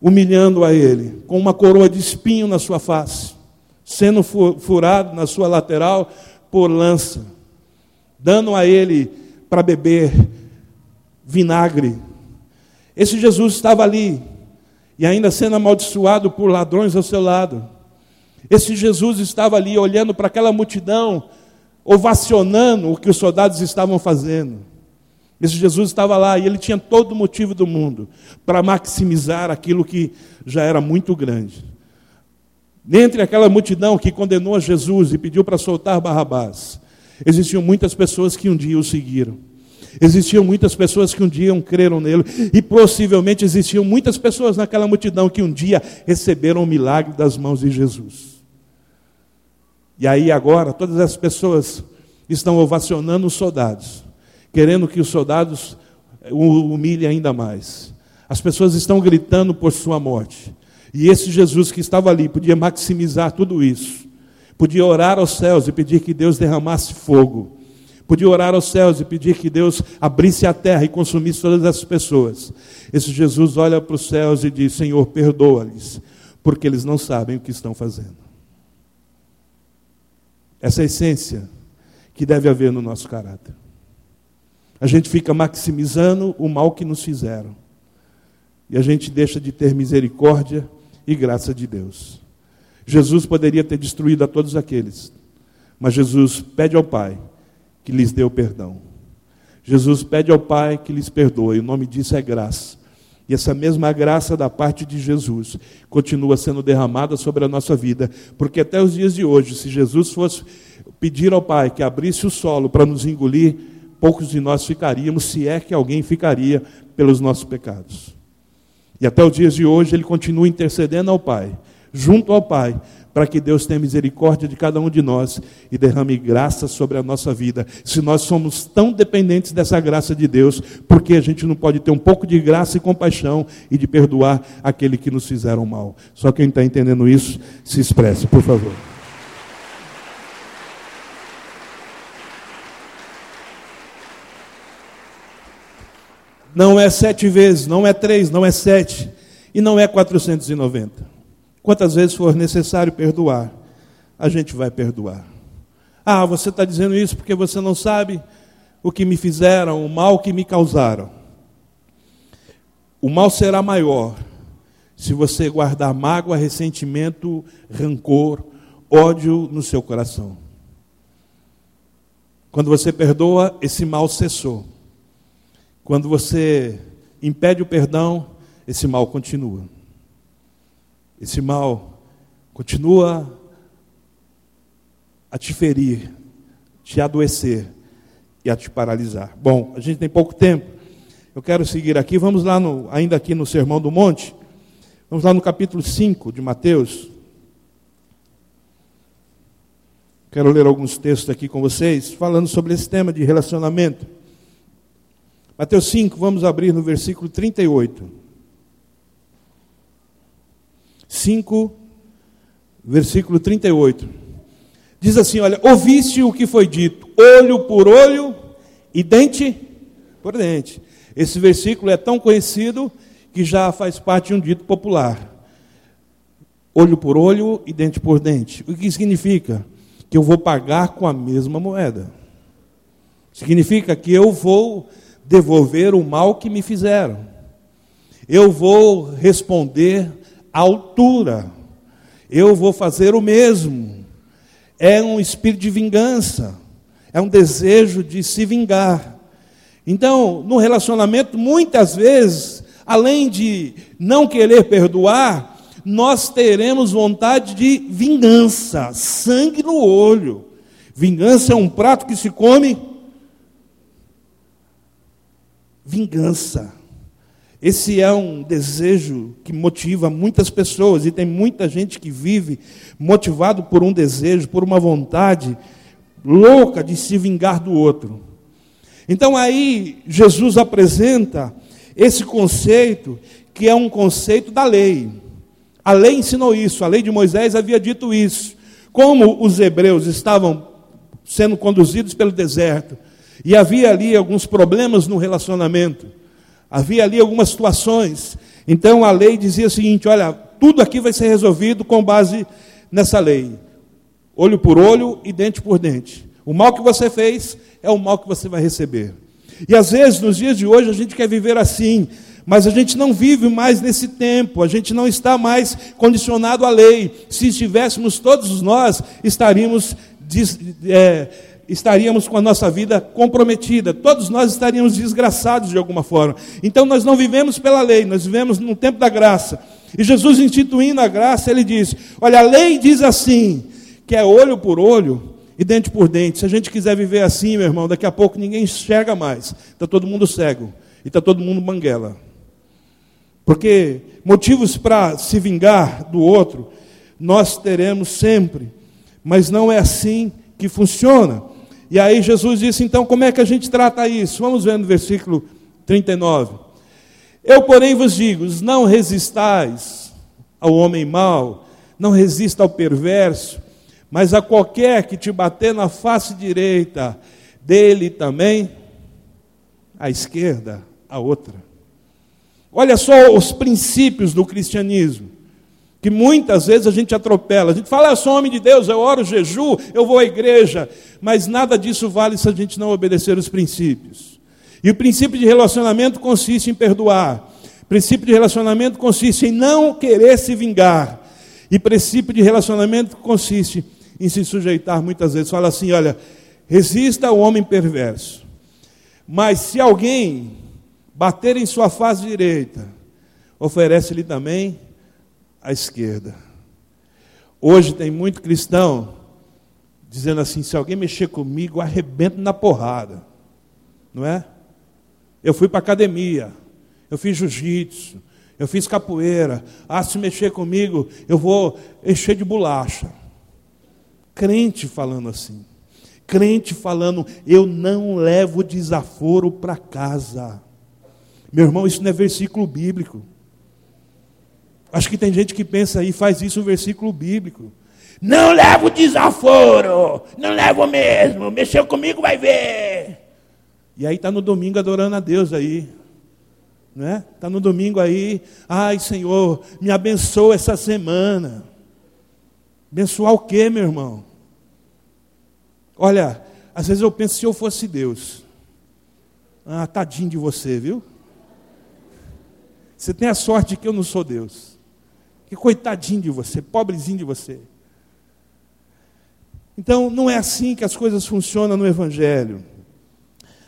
humilhando a ele, com uma coroa de espinho na sua face, sendo furado na sua lateral por lança, dando a ele para beber vinagre. Esse Jesus estava ali, e ainda sendo amaldiçoado por ladrões ao seu lado. Esse Jesus estava ali olhando para aquela multidão, ovacionando o que os soldados estavam fazendo. Esse Jesus estava lá e ele tinha todo o motivo do mundo para maximizar aquilo que já era muito grande. Dentre aquela multidão que condenou a Jesus e pediu para soltar Barrabás, existiam muitas pessoas que um dia o seguiram. Existiam muitas pessoas que um dia creram nele, e possivelmente existiam muitas pessoas naquela multidão que um dia receberam o milagre das mãos de Jesus. E aí agora, todas as pessoas estão ovacionando os soldados, querendo que os soldados o humilhem ainda mais. As pessoas estão gritando por sua morte. E esse Jesus que estava ali podia maximizar tudo isso. Podia orar aos céus e pedir que Deus derramasse fogo. Podia orar aos céus e pedir que Deus abrisse a terra e consumisse todas essas pessoas. Esse Jesus olha para os céus e diz: Senhor, perdoa-lhes, porque eles não sabem o que estão fazendo. Essa é a essência que deve haver no nosso caráter a gente fica maximizando o mal que nos fizeram. E a gente deixa de ter misericórdia e graça de Deus. Jesus poderia ter destruído a todos aqueles, mas Jesus pede ao Pai que lhes dê o perdão. Jesus pede ao Pai que lhes perdoe, o nome disso é graça. E essa mesma graça da parte de Jesus continua sendo derramada sobre a nossa vida, porque até os dias de hoje, se Jesus fosse pedir ao Pai que abrisse o solo para nos engolir, poucos de nós ficaríamos, se é que alguém ficaria, pelos nossos pecados. E até os dias de hoje ele continua intercedendo ao Pai, junto ao Pai, para que Deus tenha misericórdia de cada um de nós e derrame graça sobre a nossa vida. Se nós somos tão dependentes dessa graça de Deus, porque a gente não pode ter um pouco de graça e compaixão e de perdoar aquele que nos fizeram mal? Só quem está entendendo isso, se expresse, por favor. Não é sete vezes, não é três, não é sete, e não é 490. Quantas vezes for necessário perdoar, a gente vai perdoar. Ah, você está dizendo isso porque você não sabe o que me fizeram, o mal que me causaram. O mal será maior se você guardar mágoa, ressentimento, rancor, ódio no seu coração. Quando você perdoa, esse mal cessou. Quando você impede o perdão, esse mal continua. Esse mal continua a te ferir, te adoecer e a te paralisar. Bom, a gente tem pouco tempo. Eu quero seguir aqui. Vamos lá, no, ainda aqui no Sermão do Monte. Vamos lá no capítulo 5 de Mateus. Quero ler alguns textos aqui com vocês, falando sobre esse tema de relacionamento. Mateus 5, vamos abrir no versículo 38. 5, versículo 38. Diz assim: Olha, ouviste o que foi dito, olho por olho e dente por dente. Esse versículo é tão conhecido que já faz parte de um dito popular. Olho por olho e dente por dente. O que significa? Que eu vou pagar com a mesma moeda. Significa que eu vou devolver o mal que me fizeram. Eu vou responder à altura. Eu vou fazer o mesmo. É um espírito de vingança. É um desejo de se vingar. Então, no relacionamento, muitas vezes, além de não querer perdoar, nós teremos vontade de vingança, sangue no olho. Vingança é um prato que se come. Vingança. Esse é um desejo que motiva muitas pessoas, e tem muita gente que vive motivado por um desejo, por uma vontade louca de se vingar do outro. Então aí Jesus apresenta esse conceito, que é um conceito da lei. A lei ensinou isso, a lei de Moisés havia dito isso. Como os hebreus estavam sendo conduzidos pelo deserto, e havia ali alguns problemas no relacionamento, havia ali algumas situações. Então a lei dizia o seguinte: olha, tudo aqui vai ser resolvido com base nessa lei, olho por olho e dente por dente. O mal que você fez é o mal que você vai receber. E às vezes, nos dias de hoje, a gente quer viver assim, mas a gente não vive mais nesse tempo, a gente não está mais condicionado à lei. Se estivéssemos todos nós, estaríamos, é, estaríamos com a nossa vida comprometida, todos nós estaríamos desgraçados de alguma forma. Então nós não vivemos pela lei, nós vivemos no tempo da graça. E Jesus, instituindo a graça, ele diz: Olha, a lei diz assim, que é olho por olho e dente por dente. Se a gente quiser viver assim, meu irmão, daqui a pouco ninguém enxerga mais, está todo mundo cego e está todo mundo banguela. Porque motivos para se vingar do outro, nós teremos sempre, mas não é assim que funciona. E aí Jesus disse: então, como é que a gente trata isso? Vamos ver no versículo 39. Eu, porém, vos digo: não resistais ao homem mau, não resista ao perverso, mas a qualquer que te bater na face direita, dele também à esquerda, a outra. Olha só os princípios do cristianismo, que muitas vezes a gente atropela. A gente fala, eu sou homem de Deus, eu oro, jejuo, eu vou à igreja, mas nada disso vale se a gente não obedecer os princípios. E o princípio de relacionamento consiste em perdoar. O princípio de relacionamento consiste em não querer se vingar. E princípio de relacionamento consiste em se sujeitar muitas vezes. Fala assim: olha, resista ao homem perverso. Mas se alguém bater em sua face direita, oferece-lhe também a esquerda. Hoje tem muito cristão dizendo assim: se alguém mexer comigo, arrebento na porrada. Não é? Eu fui para academia, eu fiz jiu-jitsu, eu fiz capoeira. Ah, se mexer comigo, eu vou encher de bolacha. Crente falando assim. Crente falando, eu não levo desaforo para casa. Meu irmão, isso não é versículo bíblico. Acho que tem gente que pensa aí, faz isso um versículo bíblico. Não levo desaforo, não levo mesmo, mexeu comigo, vai ver. E aí está no domingo adorando a Deus aí. Né? Está no domingo aí, ai Senhor, me abençoa essa semana. Abençoar o quê, meu irmão? Olha, às vezes eu penso se eu fosse Deus. Ah, tadinho de você, viu? Você tem a sorte de que eu não sou Deus. Que coitadinho de você, pobrezinho de você. Então, não é assim que as coisas funcionam no Evangelho.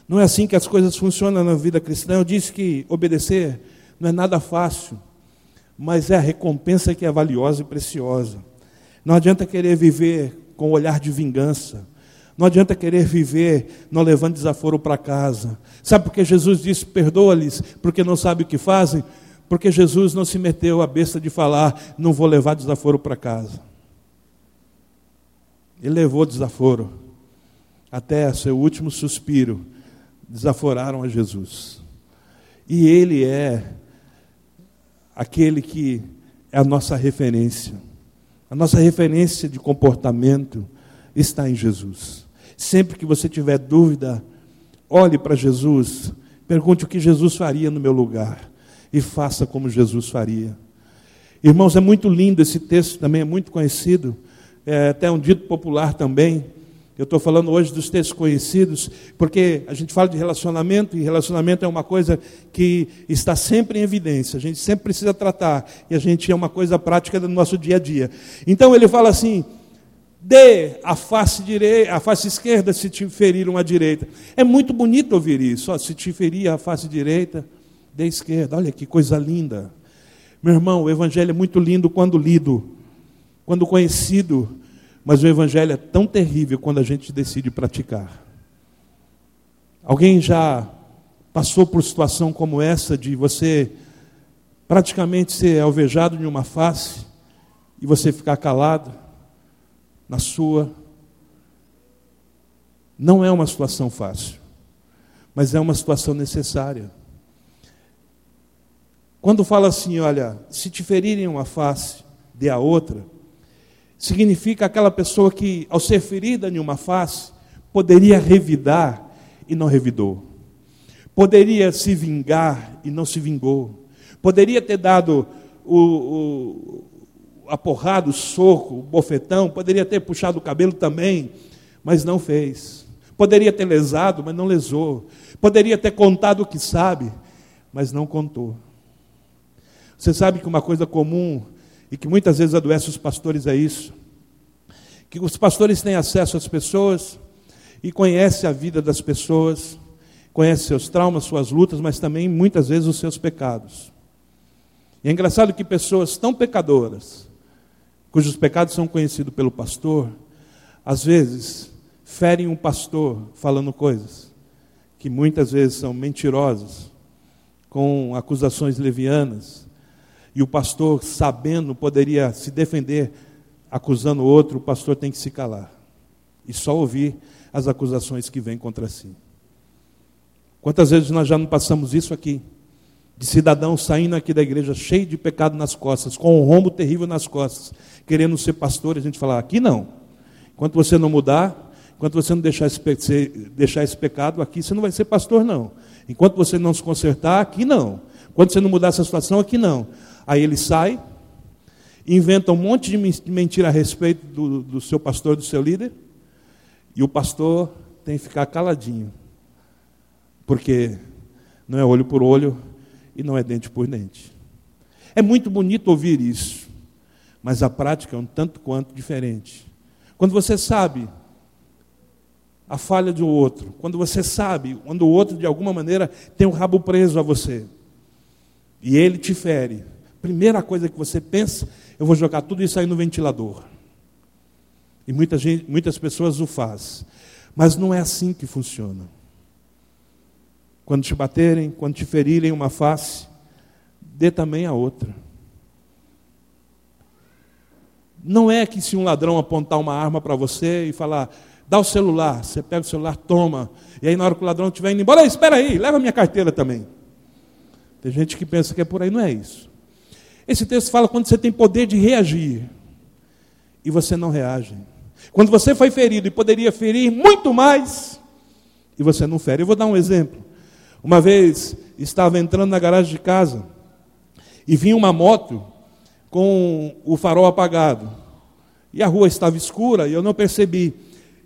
Não é assim que as coisas funcionam na vida cristã. Eu disse que obedecer não é nada fácil, mas é a recompensa que é valiosa e preciosa. Não adianta querer viver com o olhar de vingança. Não adianta querer viver não levando desaforo para casa. Sabe por que Jesus disse: perdoa-lhes, porque não sabem o que fazem? Porque Jesus não se meteu a besta de falar, não vou levar desaforo para casa. Ele levou desaforo. Até seu último suspiro, desaforaram a Jesus. E ele é aquele que é a nossa referência. A nossa referência de comportamento está em Jesus. Sempre que você tiver dúvida, olhe para Jesus, pergunte o que Jesus faria no meu lugar e faça como Jesus faria. Irmãos, é muito lindo esse texto, também é muito conhecido, é até um dito popular também. Eu estou falando hoje dos textos conhecidos, porque a gente fala de relacionamento, e relacionamento é uma coisa que está sempre em evidência, a gente sempre precisa tratar, e a gente é uma coisa prática do nosso dia a dia. Então ele fala assim: dê a face direita, a face esquerda se te feriram a direita. É muito bonito ouvir isso, ó, se te ferir a face direita, a esquerda. Olha que coisa linda. Meu irmão, o evangelho é muito lindo quando lido, quando conhecido mas o Evangelho é tão terrível quando a gente decide praticar. Alguém já passou por situação como essa de você praticamente ser alvejado em uma face e você ficar calado na sua? Não é uma situação fácil, mas é uma situação necessária. Quando fala assim, olha, se te ferirem uma face, dê a outra, significa aquela pessoa que, ao ser ferida em uma face, poderia revidar e não revidou, poderia se vingar e não se vingou, poderia ter dado o, o, a porrada, o soco, o bofetão, poderia ter puxado o cabelo também, mas não fez. Poderia ter lesado, mas não lesou. Poderia ter contado o que sabe, mas não contou. Você sabe que uma coisa comum e que muitas vezes adoece os pastores é isso. Que os pastores têm acesso às pessoas e conhecem a vida das pessoas, conhecem seus traumas, suas lutas, mas também muitas vezes os seus pecados. E é engraçado que pessoas tão pecadoras, cujos pecados são conhecidos pelo pastor, às vezes ferem um pastor falando coisas que muitas vezes são mentirosas, com acusações levianas, e o pastor, sabendo, poderia se defender acusando o outro, o pastor tem que se calar e só ouvir as acusações que vêm contra si. Quantas vezes nós já não passamos isso aqui? De cidadãos saindo aqui da igreja cheio de pecado nas costas, com um rombo terrível nas costas, querendo ser pastor, a gente falar, aqui não. Enquanto você não mudar, enquanto você não deixar esse, deixar esse pecado, aqui você não vai ser pastor, não. Enquanto você não se consertar, aqui não. Enquanto você não mudar essa situação, aqui não. Aí ele sai, inventa um monte de mentira a respeito do, do seu pastor, do seu líder, e o pastor tem que ficar caladinho, porque não é olho por olho e não é dente por dente. É muito bonito ouvir isso, mas a prática é um tanto quanto diferente. Quando você sabe a falha do outro, quando você sabe, quando o outro de alguma maneira tem o rabo preso a você, e ele te fere, primeira coisa que você pensa, eu vou jogar tudo isso aí no ventilador. E muita gente, muitas pessoas o fazem. Mas não é assim que funciona. Quando te baterem, quando te ferirem uma face, dê também a outra. Não é que se um ladrão apontar uma arma para você e falar, dá o celular, você pega o celular, toma. E aí na hora que o ladrão estiver indo embora, espera aí, leva minha carteira também. Tem gente que pensa que é por aí, não é isso. Esse texto fala quando você tem poder de reagir e você não reage. Quando você foi ferido e poderia ferir muito mais e você não fere. Eu vou dar um exemplo. Uma vez estava entrando na garagem de casa e vinha uma moto com o farol apagado. E a rua estava escura e eu não percebi.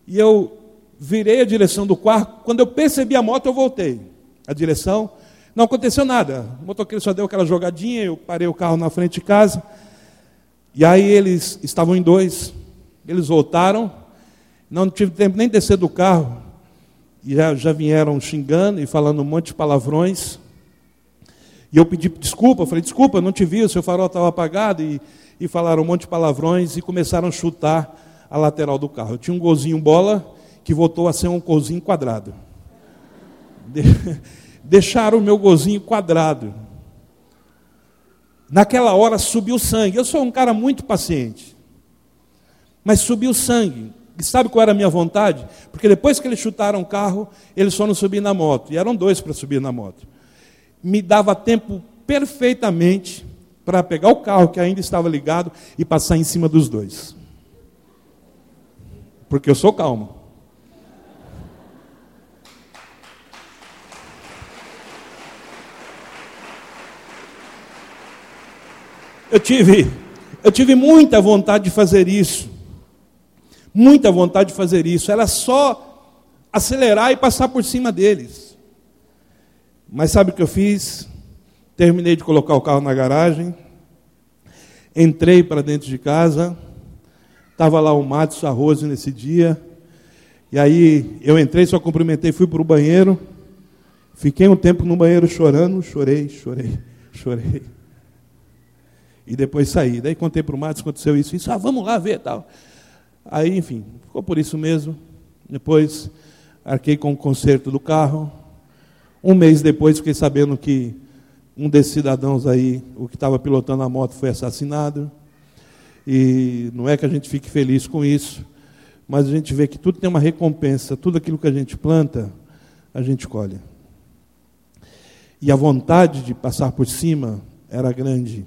E eu virei a direção do carro. Quando eu percebi a moto, eu voltei. A direção não aconteceu nada. O motoqueiro só deu aquela jogadinha, eu parei o carro na frente de casa. E aí eles estavam em dois. Eles voltaram. Não tive tempo nem de descer do carro. E já, já vieram xingando e falando um monte de palavrões. E eu pedi desculpa, falei, desculpa, não te vi, o seu farol estava apagado. E, e falaram um monte de palavrões e começaram a chutar a lateral do carro. Eu tinha um golzinho bola que voltou a ser um golzinho quadrado. deixaram o meu gozinho quadrado. Naquela hora subiu sangue. Eu sou um cara muito paciente. Mas subiu sangue. E sabe qual era a minha vontade? Porque depois que eles chutaram o carro, eles foram subir na moto. E eram dois para subir na moto. Me dava tempo perfeitamente para pegar o carro que ainda estava ligado e passar em cima dos dois. Porque eu sou calmo. Eu tive, eu tive muita vontade de fazer isso. Muita vontade de fazer isso. Era só acelerar e passar por cima deles. Mas sabe o que eu fiz? Terminei de colocar o carro na garagem, entrei para dentro de casa, estava lá o Matos Arroz nesse dia, e aí eu entrei, só cumprimentei, fui para o banheiro, fiquei um tempo no banheiro chorando, chorei, chorei, chorei. E depois saí. Daí contei para o Matos, aconteceu isso, isso, ah, vamos lá ver tal. Aí, enfim, ficou por isso mesmo. Depois arquei com o conserto do carro. Um mês depois fiquei sabendo que um desses cidadãos aí, o que estava pilotando a moto, foi assassinado. E não é que a gente fique feliz com isso, mas a gente vê que tudo tem uma recompensa, tudo aquilo que a gente planta, a gente colhe. E a vontade de passar por cima era grande.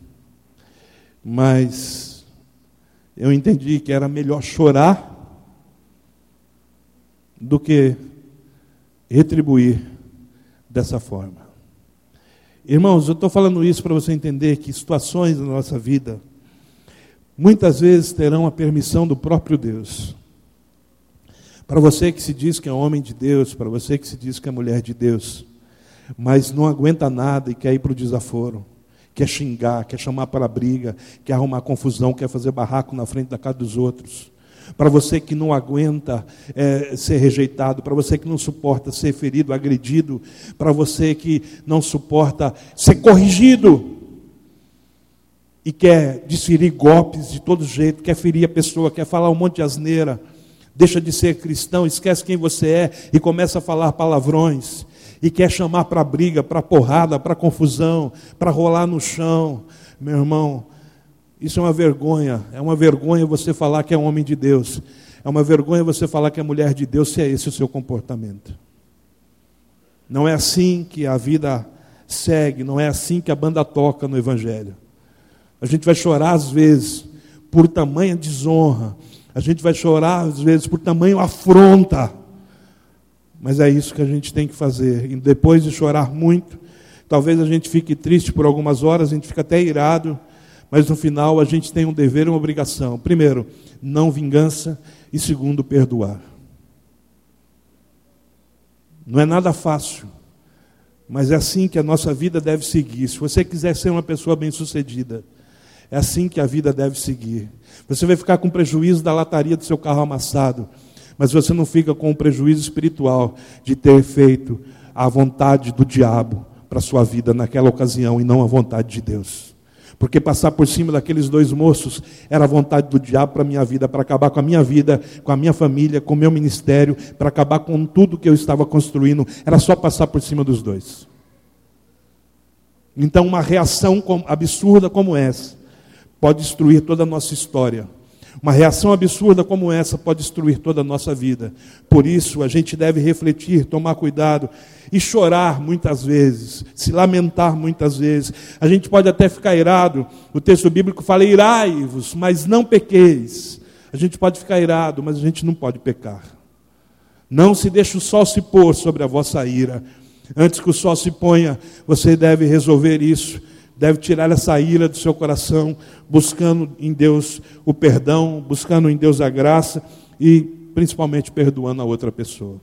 Mas eu entendi que era melhor chorar do que retribuir dessa forma. Irmãos, eu estou falando isso para você entender que situações na nossa vida muitas vezes terão a permissão do próprio Deus. Para você que se diz que é homem de Deus, para você que se diz que é mulher de Deus, mas não aguenta nada e quer ir para o desaforo, quer xingar, quer chamar para briga, quer arrumar confusão, quer fazer barraco na frente da casa dos outros. Para você que não aguenta é, ser rejeitado, para você que não suporta ser ferido, agredido, para você que não suporta ser corrigido e quer desferir golpes de todo jeito, quer ferir a pessoa, quer falar um monte de asneira, deixa de ser cristão, esquece quem você é e começa a falar palavrões e quer chamar para briga, para porrada, para confusão, para rolar no chão, meu irmão, isso é uma vergonha. É uma vergonha você falar que é homem de Deus. É uma vergonha você falar que é mulher de Deus se é esse o seu comportamento. Não é assim que a vida segue, não é assim que a banda toca no Evangelho. A gente vai chorar às vezes por tamanha desonra, a gente vai chorar às vezes por tamanho afronta. Mas é isso que a gente tem que fazer. E depois de chorar muito, talvez a gente fique triste por algumas horas, a gente fica até irado, mas no final a gente tem um dever e uma obrigação. Primeiro, não vingança, e segundo, perdoar. Não é nada fácil, mas é assim que a nossa vida deve seguir. Se você quiser ser uma pessoa bem-sucedida, é assim que a vida deve seguir. Você vai ficar com prejuízo da lataria do seu carro amassado mas você não fica com o prejuízo espiritual de ter feito a vontade do diabo para a sua vida naquela ocasião e não a vontade de Deus. Porque passar por cima daqueles dois moços era a vontade do diabo para a minha vida, para acabar com a minha vida, com a minha família, com o meu ministério, para acabar com tudo que eu estava construindo. Era só passar por cima dos dois. Então, uma reação absurda como essa pode destruir toda a nossa história. Uma reação absurda como essa pode destruir toda a nossa vida. Por isso, a gente deve refletir, tomar cuidado e chorar muitas vezes, se lamentar muitas vezes. A gente pode até ficar irado. O texto bíblico fala: irai-vos, mas não pequeis. A gente pode ficar irado, mas a gente não pode pecar. Não se deixe o sol se pôr sobre a vossa ira. Antes que o sol se ponha, você deve resolver isso deve tirar essa ira do seu coração, buscando em Deus o perdão, buscando em Deus a graça e principalmente perdoando a outra pessoa.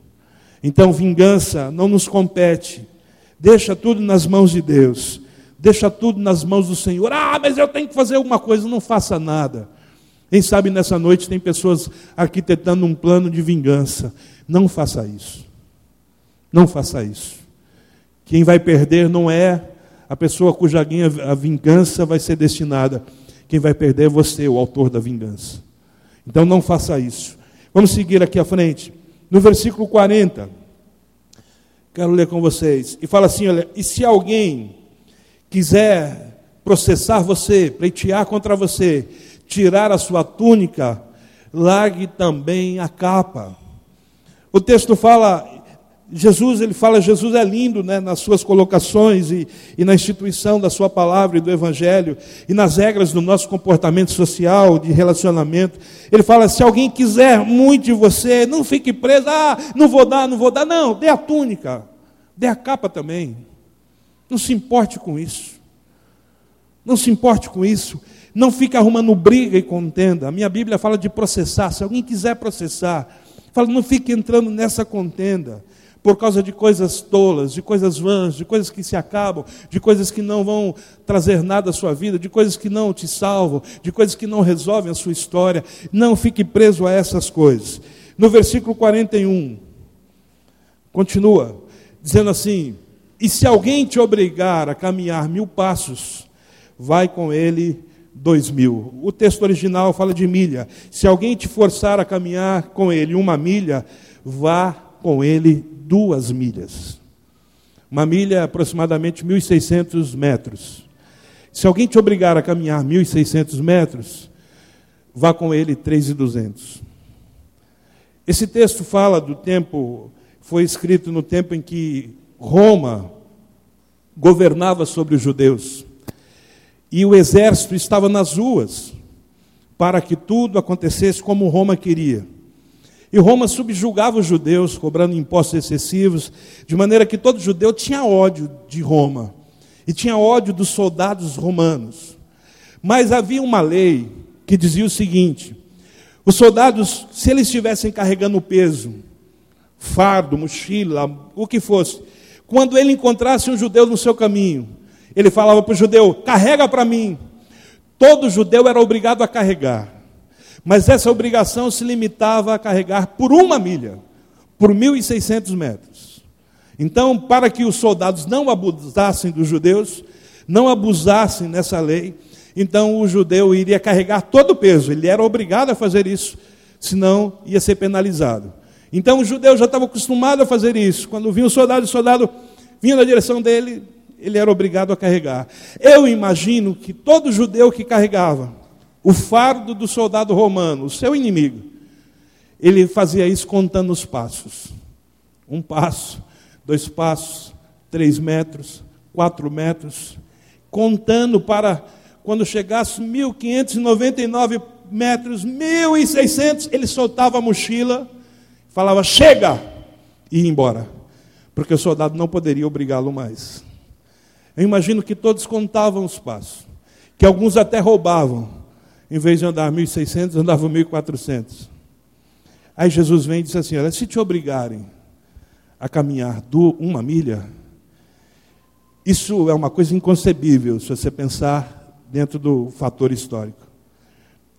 Então, vingança não nos compete. Deixa tudo nas mãos de Deus. Deixa tudo nas mãos do Senhor. Ah, mas eu tenho que fazer alguma coisa, não faça nada. Quem sabe nessa noite tem pessoas arquitetando um plano de vingança. Não faça isso. Não faça isso. Quem vai perder não é a pessoa cuja a vingança vai ser destinada. Quem vai perder é você, o autor da vingança. Então não faça isso. Vamos seguir aqui à frente. No versículo 40, quero ler com vocês. E fala assim: olha, e se alguém quiser processar você, pleitear contra você, tirar a sua túnica, largue também a capa. O texto fala: Jesus, ele fala, Jesus é lindo né, nas suas colocações e, e na instituição da sua palavra e do Evangelho e nas regras do nosso comportamento social, de relacionamento. Ele fala: se alguém quiser muito de você, não fique preso, ah, não vou dar, não vou dar. Não, dê a túnica, dê a capa também. Não se importe com isso. Não se importe com isso. Não fique arrumando briga e contenda. A minha Bíblia fala de processar. Se alguém quiser processar, fala, não fique entrando nessa contenda por causa de coisas tolas, de coisas vãs, de coisas que se acabam, de coisas que não vão trazer nada à sua vida, de coisas que não te salvam, de coisas que não resolvem a sua história. Não fique preso a essas coisas. No versículo 41, continua dizendo assim: E se alguém te obrigar a caminhar mil passos, vai com ele dois mil. O texto original fala de milha. Se alguém te forçar a caminhar com ele uma milha, vá com ele duas milhas. Uma milha é aproximadamente 1.600 metros. Se alguém te obrigar a caminhar 1.600 metros, vá com ele 3.200. Esse texto fala do tempo, foi escrito no tempo em que Roma governava sobre os judeus. E o exército estava nas ruas para que tudo acontecesse como Roma queria. E Roma subjugava os judeus, cobrando impostos excessivos, de maneira que todo judeu tinha ódio de Roma e tinha ódio dos soldados romanos. Mas havia uma lei que dizia o seguinte: os soldados, se eles estivessem carregando peso, fardo, mochila, o que fosse, quando ele encontrasse um judeu no seu caminho, ele falava para o judeu: carrega para mim. Todo judeu era obrigado a carregar. Mas essa obrigação se limitava a carregar por uma milha, por 1.600 metros. Então, para que os soldados não abusassem dos judeus, não abusassem nessa lei, então o judeu iria carregar todo o peso, ele era obrigado a fazer isso, senão ia ser penalizado. Então o judeu já estava acostumado a fazer isso. Quando vinha o soldado, o soldado vinha na direção dele, ele era obrigado a carregar. Eu imagino que todo judeu que carregava o fardo do soldado romano, o seu inimigo. Ele fazia isso contando os passos. Um passo, dois passos, três metros, quatro metros, contando para quando chegasse 1599 metros, 1600, ele soltava a mochila, falava: "Chega!" e ia embora, porque o soldado não poderia obrigá-lo mais. Eu imagino que todos contavam os passos, que alguns até roubavam, em vez de andar 1.600, andava 1.400. Aí Jesus vem e diz assim: Olha, se te obrigarem a caminhar uma milha, isso é uma coisa inconcebível se você pensar dentro do fator histórico.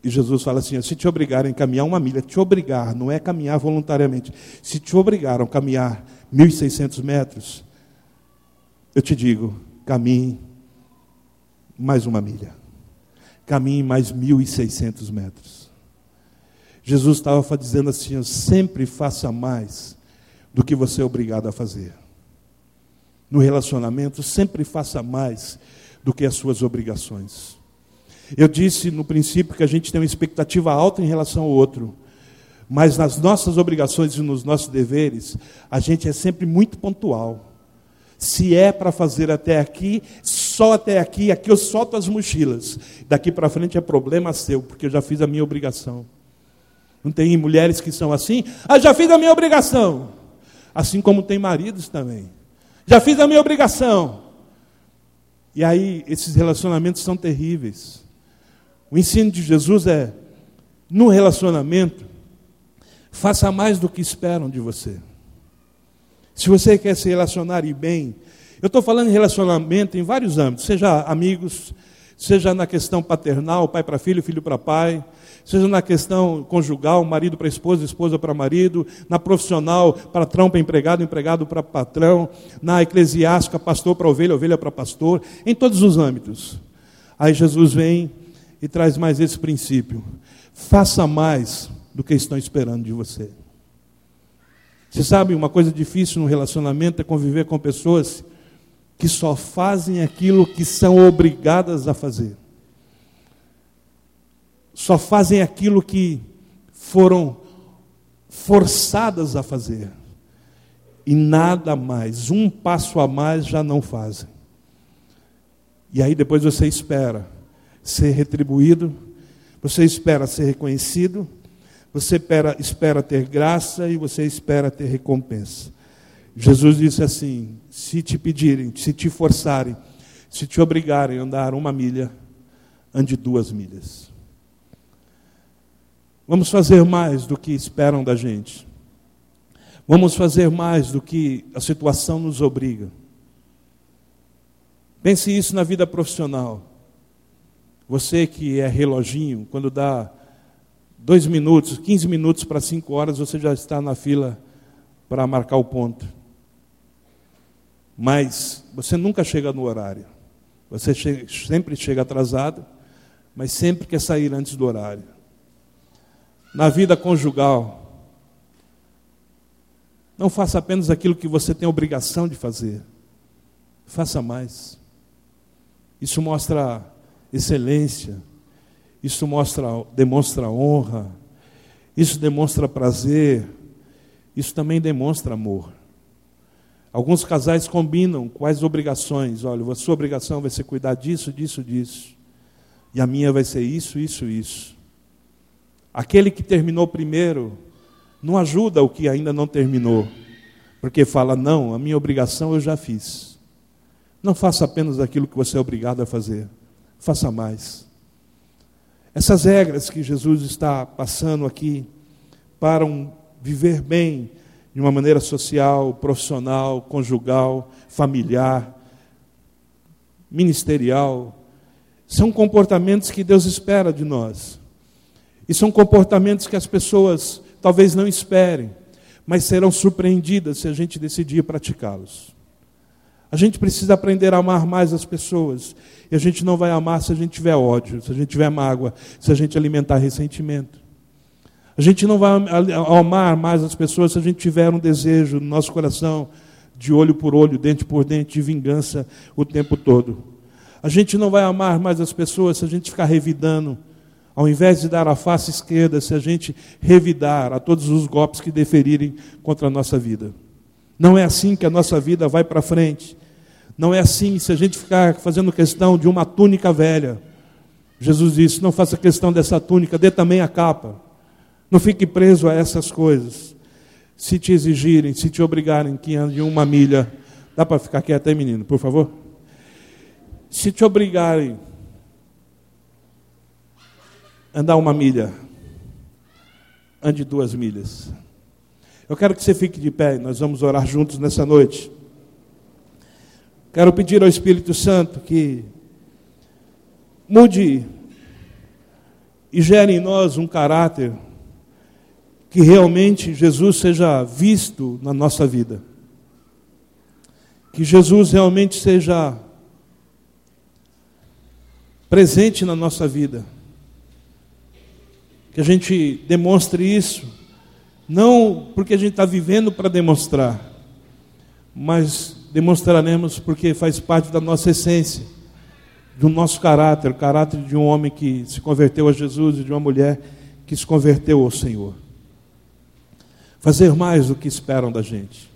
E Jesus fala assim: se te obrigarem a caminhar uma milha, te obrigar, não é caminhar voluntariamente, se te obrigaram a caminhar 1.600 metros, eu te digo, caminhe mais uma milha caminhe mais 1.600 metros. Jesus estava dizendo assim: sempre faça mais do que você é obrigado a fazer. No relacionamento, sempre faça mais do que as suas obrigações. Eu disse no princípio que a gente tem uma expectativa alta em relação ao outro, mas nas nossas obrigações e nos nossos deveres, a gente é sempre muito pontual. Se é para fazer até aqui, só até aqui, aqui eu solto as mochilas. Daqui para frente é problema seu, porque eu já fiz a minha obrigação. Não tem mulheres que são assim? Ah, já fiz a minha obrigação. Assim como tem maridos também. Já fiz a minha obrigação. E aí, esses relacionamentos são terríveis. O ensino de Jesus é: no relacionamento, faça mais do que esperam de você. Se você quer se relacionar e bem, eu estou falando em relacionamento em vários âmbitos, seja amigos, seja na questão paternal, pai para filho, filho para pai, seja na questão conjugal, marido para esposa, esposa para marido, na profissional, patrão para empregado, empregado para patrão, na eclesiástica, pastor para ovelha, ovelha para pastor, em todos os âmbitos. Aí Jesus vem e traz mais esse princípio: faça mais do que estão esperando de você. Você sabe, uma coisa difícil no relacionamento é conviver com pessoas que só fazem aquilo que são obrigadas a fazer. Só fazem aquilo que foram forçadas a fazer. e nada mais, um passo a mais já não fazem. E aí depois você espera ser retribuído, você espera ser reconhecido, você espera, espera ter graça e você espera ter recompensa. Jesus disse assim: se te pedirem, se te forçarem, se te obrigarem a andar uma milha, ande duas milhas. Vamos fazer mais do que esperam da gente. Vamos fazer mais do que a situação nos obriga. Pense isso na vida profissional. Você que é reloginho, quando dá dois minutos, 15 minutos para cinco horas, você já está na fila para marcar o ponto. Mas você nunca chega no horário. Você chega, sempre chega atrasado, mas sempre quer sair antes do horário. Na vida conjugal, não faça apenas aquilo que você tem obrigação de fazer. Faça mais. Isso mostra excelência. Isso mostra, demonstra honra. Isso demonstra prazer. Isso também demonstra amor. Alguns casais combinam quais obrigações. Olha, a sua obrigação vai ser cuidar disso, disso, disso. E a minha vai ser isso, isso, isso. Aquele que terminou primeiro não ajuda o que ainda não terminou, porque fala: não, a minha obrigação eu já fiz. Não faça apenas aquilo que você é obrigado a fazer, faça mais. Essas regras que Jesus está passando aqui para um viver bem de uma maneira social, profissional, conjugal, familiar, ministerial, são comportamentos que Deus espera de nós. E são comportamentos que as pessoas talvez não esperem, mas serão surpreendidas se a gente decidir praticá-los. A gente precisa aprender a amar mais as pessoas. E a gente não vai amar se a gente tiver ódio, se a gente tiver mágoa, se a gente alimentar ressentimento. A gente não vai amar mais as pessoas se a gente tiver um desejo no nosso coração de olho por olho, dente por dente, de vingança o tempo todo. A gente não vai amar mais as pessoas se a gente ficar revidando, ao invés de dar a face esquerda, se a gente revidar a todos os golpes que deferirem contra a nossa vida. Não é assim que a nossa vida vai para frente. Não é assim se a gente ficar fazendo questão de uma túnica velha. Jesus disse: não faça questão dessa túnica, dê também a capa. Não fique preso a essas coisas. Se te exigirem, se te obrigarem que ande uma milha, dá para ficar quieto aí, menino, por favor? Se te obrigarem a andar uma milha, ande duas milhas. Eu quero que você fique de pé, nós vamos orar juntos nessa noite. Quero pedir ao Espírito Santo que mude e gere em nós um caráter que realmente Jesus seja visto na nossa vida. Que Jesus realmente seja presente na nossa vida. Que a gente demonstre isso, não porque a gente está vivendo para demonstrar, mas demonstraremos porque faz parte da nossa essência, do nosso caráter, o caráter de um homem que se converteu a Jesus e de uma mulher que se converteu ao Senhor. Fazer mais do que esperam da gente.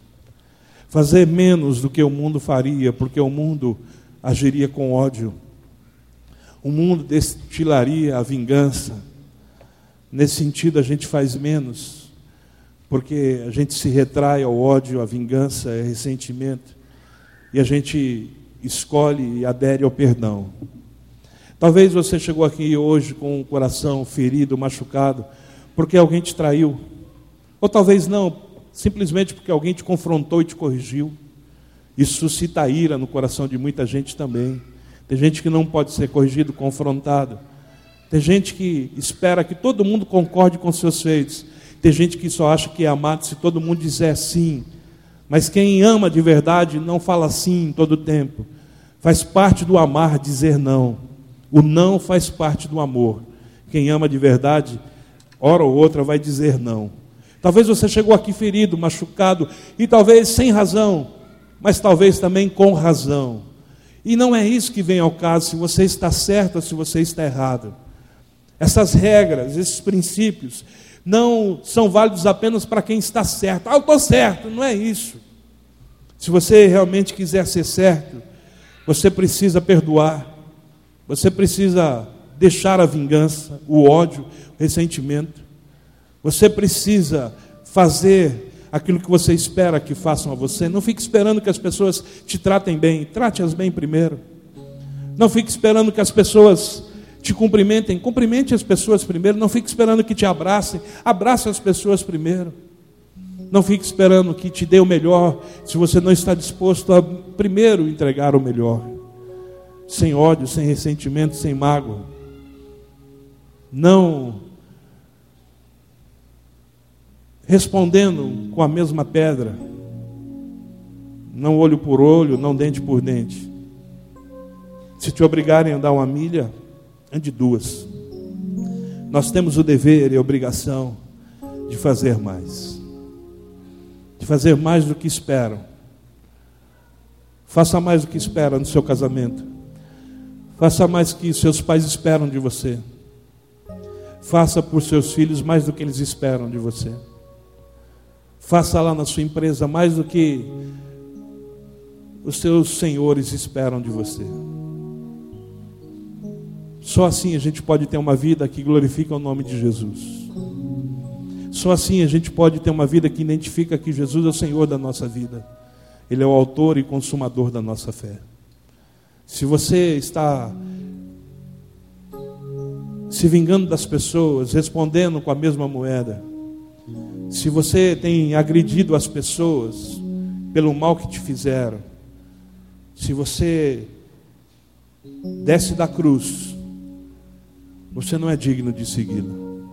Fazer menos do que o mundo faria, porque o mundo agiria com ódio o mundo destilaria a vingança. Nesse sentido, a gente faz menos, porque a gente se retrai ao ódio, à vingança, ao ressentimento, e a gente escolhe e adere ao perdão. Talvez você chegou aqui hoje com o coração ferido, machucado, porque alguém te traiu, ou talvez não, simplesmente porque alguém te confrontou e te corrigiu. Isso suscita ira no coração de muita gente também. Tem gente que não pode ser corrigido, confrontado. Tem gente que espera que todo mundo concorde com seus feitos. Tem gente que só acha que é amado se todo mundo dizer sim. Mas quem ama de verdade não fala sim todo o tempo. Faz parte do amar dizer não. O não faz parte do amor. Quem ama de verdade, hora ou outra vai dizer não. Talvez você chegou aqui ferido, machucado, e talvez sem razão, mas talvez também com razão. E não é isso que vem ao caso, se você está certo ou se você está errado. Essas regras, esses princípios, não são válidos apenas para quem está certo. Ah, eu estou certo. Não é isso. Se você realmente quiser ser certo, você precisa perdoar, você precisa deixar a vingança, o ódio, o ressentimento. Você precisa fazer aquilo que você espera que façam a você. Não fique esperando que as pessoas te tratem bem, trate-as bem primeiro. Não fique esperando que as pessoas te cumprimentem, cumprimente as pessoas primeiro. Não fique esperando que te abracem, abrace as pessoas primeiro. Não fique esperando que te dê o melhor, se você não está disposto a primeiro entregar o melhor. Sem ódio, sem ressentimento, sem mágoa. Não respondendo com a mesma pedra. Não olho por olho, não dente por dente. Se te obrigarem a andar uma milha, ande duas. Nós temos o dever e a obrigação de fazer mais de fazer mais do que esperam. Faça mais do que espera no seu casamento. Faça mais que seus pais esperam de você. Faça por seus filhos mais do que eles esperam de você. Faça lá na sua empresa mais do que os seus senhores esperam de você. Só assim a gente pode ter uma vida que glorifica o nome de Jesus. Só assim a gente pode ter uma vida que identifica que Jesus é o Senhor da nossa vida. Ele é o autor e consumador da nossa fé. Se você está se vingando das pessoas, respondendo com a mesma moeda, se você tem agredido as pessoas pelo mal que te fizeram, se você desce da cruz, você não é digno de segui-lo.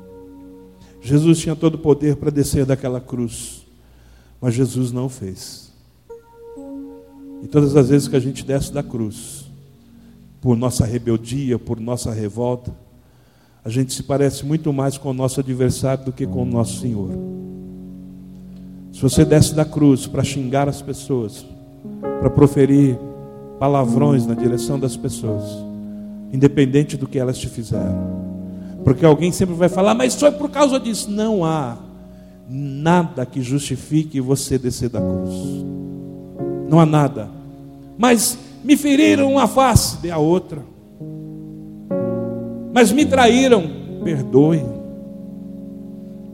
Jesus tinha todo o poder para descer daquela cruz, mas Jesus não fez. E todas as vezes que a gente desce da cruz, por nossa rebeldia, por nossa revolta, a gente se parece muito mais com o nosso adversário do que com o nosso Senhor. Se você desce da cruz para xingar as pessoas, para proferir palavrões na direção das pessoas, independente do que elas te fizeram, porque alguém sempre vai falar, mas foi por causa disso. Não há nada que justifique você descer da cruz. Não há nada. Mas me feriram uma face, dê a outra. Mas me traíram, perdoe.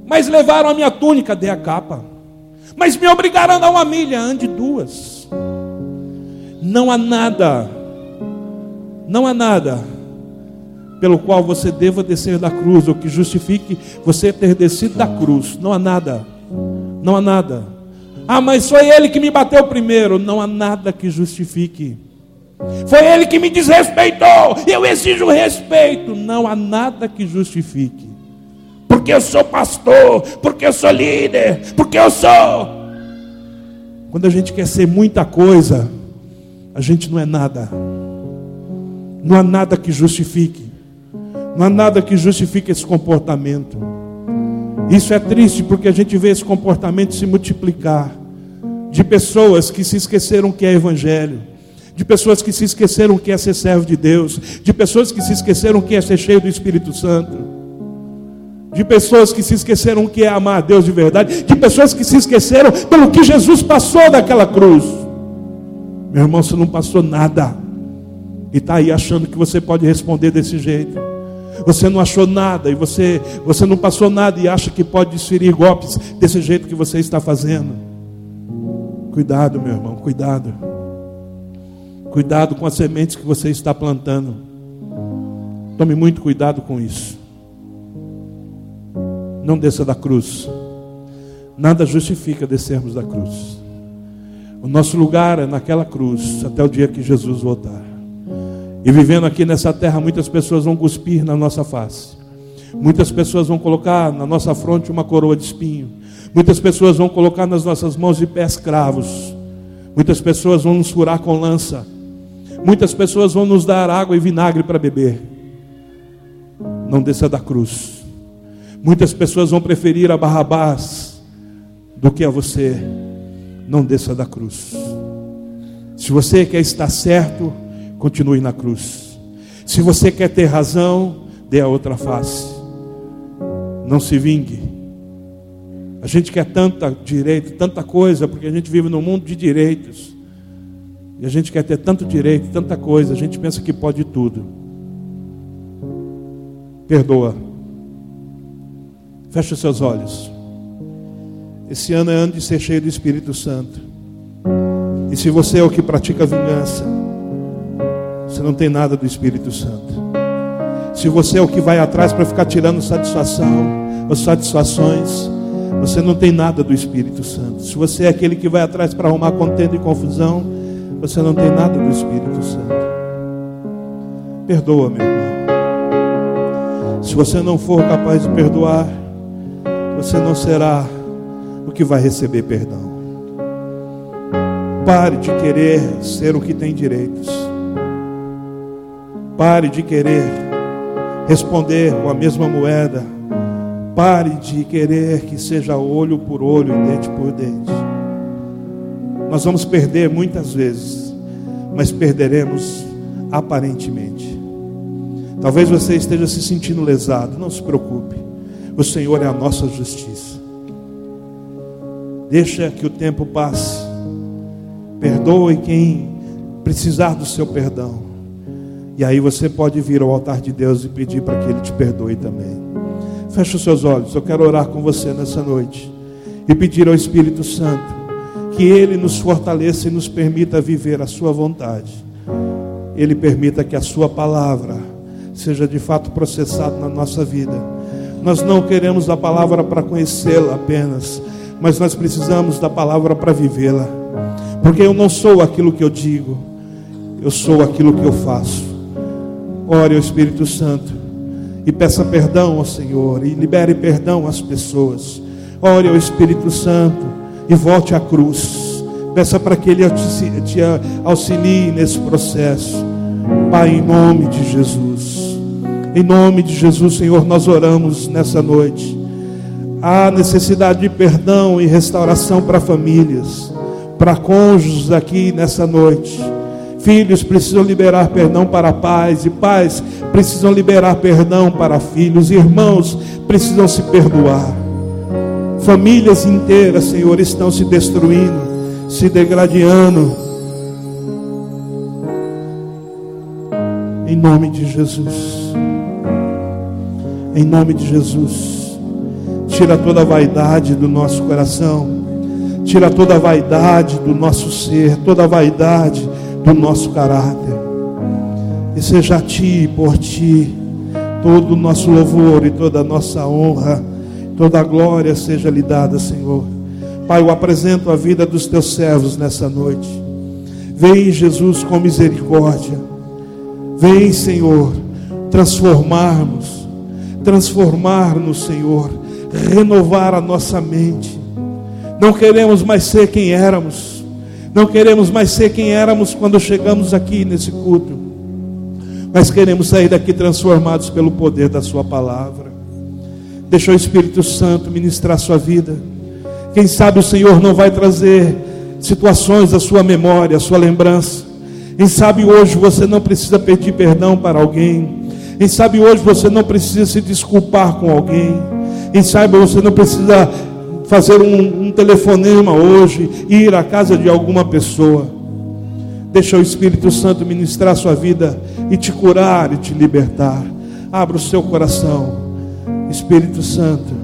Mas levaram a minha túnica, dê a capa. Mas me obrigaram a dar uma milha, ande duas. Não há nada, não há nada pelo qual você deva descer da cruz, ou que justifique você ter descido da cruz. Não há nada. Não há nada. Ah, mas foi ele que me bateu primeiro. Não há nada que justifique. Foi ele que me desrespeitou. Eu exijo respeito. Não há nada que justifique. Porque eu sou pastor, porque eu sou líder, porque eu sou. Quando a gente quer ser muita coisa, a gente não é nada. Não há nada que justifique. Não há nada que justifique esse comportamento. Isso é triste porque a gente vê esse comportamento se multiplicar de pessoas que se esqueceram que é evangelho, de pessoas que se esqueceram que é ser servo de Deus, de pessoas que se esqueceram que é ser cheio do Espírito Santo, de pessoas que se esqueceram que é amar a Deus de verdade, de pessoas que se esqueceram pelo que Jesus passou daquela cruz. Meu irmão, você não passou nada e está aí achando que você pode responder desse jeito. Você não achou nada e você, você não passou nada e acha que pode desferir golpes desse jeito que você está fazendo. Cuidado, meu irmão, cuidado. Cuidado com as sementes que você está plantando. Tome muito cuidado com isso. Não desça da cruz. Nada justifica descermos da cruz. O nosso lugar é naquela cruz até o dia que Jesus voltar. E vivendo aqui nessa terra, muitas pessoas vão cuspir na nossa face. Muitas pessoas vão colocar na nossa fronte uma coroa de espinho. Muitas pessoas vão colocar nas nossas mãos e pés cravos. Muitas pessoas vão nos furar com lança. Muitas pessoas vão nos dar água e vinagre para beber. Não desça da cruz. Muitas pessoas vão preferir a Barrabás do que a você. Não desça da cruz. Se você quer estar certo, continue na cruz. Se você quer ter razão, dê a outra face. Não se vingue. A gente quer tanta direito, tanta coisa, porque a gente vive num mundo de direitos. E a gente quer ter tanto direito, tanta coisa, a gente pensa que pode tudo. Perdoa. Feche os seus olhos. Esse ano é ano de ser cheio do Espírito Santo. E se você é o que pratica vingança, você não tem nada do Espírito Santo. Se você é o que vai atrás para ficar tirando satisfação ou satisfações, você não tem nada do Espírito Santo. Se você é aquele que vai atrás para arrumar contenda e confusão, você não tem nada do Espírito Santo. Perdoa, meu irmão. Se você não for capaz de perdoar, você não será o que vai receber perdão. Pare de querer ser o que tem direitos. Pare de querer responder com a mesma moeda. Pare de querer que seja olho por olho e dente por dente. Nós vamos perder muitas vezes, mas perderemos aparentemente. Talvez você esteja se sentindo lesado, não se preocupe. O Senhor é a nossa justiça. Deixa que o tempo passe. Perdoe quem precisar do seu perdão. E aí você pode vir ao altar de Deus e pedir para que Ele te perdoe também. Feche os seus olhos. Eu quero orar com você nessa noite e pedir ao Espírito Santo que Ele nos fortaleça e nos permita viver a Sua vontade. Ele permita que a Sua palavra seja de fato processada na nossa vida. Nós não queremos a palavra para conhecê-la apenas, mas nós precisamos da palavra para vivê-la. Porque eu não sou aquilo que eu digo, eu sou aquilo que eu faço. Ore ao Espírito Santo e peça perdão ao Senhor e libere perdão às pessoas. Ore ao Espírito Santo e volte à cruz. Peça para que Ele te auxilie nesse processo. Pai, em nome de Jesus. Em nome de Jesus, Senhor, nós oramos nessa noite. Há necessidade de perdão e restauração para famílias, para cônjuges aqui nessa noite. Filhos precisam liberar perdão para pais, e pais precisam liberar perdão para filhos, irmãos precisam se perdoar. Famílias inteiras, Senhor, estão se destruindo, se degradando. Em nome de Jesus. Em nome de Jesus. Tira toda a vaidade do nosso coração. Tira toda a vaidade do nosso ser, toda a vaidade do nosso caráter. E seja a ti por ti todo o nosso louvor e toda a nossa honra Toda a glória seja lhe dada, Senhor. Pai, eu apresento a vida dos teus servos nessa noite. Vem, Jesus, com misericórdia. Vem, Senhor, transformar-nos, transformar-nos, Senhor, renovar a nossa mente. Não queremos mais ser quem éramos. Não queremos mais ser quem éramos quando chegamos aqui nesse culto. Mas queremos sair daqui transformados pelo poder da Sua palavra. Deixa o Espírito Santo ministrar sua vida. Quem sabe o Senhor não vai trazer situações à sua memória, à sua lembrança. Quem sabe hoje você não precisa pedir perdão para alguém. Quem sabe hoje você não precisa se desculpar com alguém. Quem sabe você não precisa fazer um, um telefonema hoje, ir à casa de alguma pessoa. Deixa o Espírito Santo ministrar sua vida e te curar e te libertar. Abra o seu coração. Espírito Santo,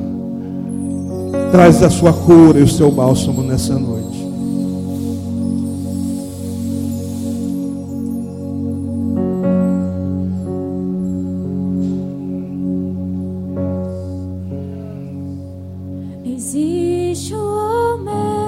traz a sua cura e o seu bálsamo nessa noite. Existe o meu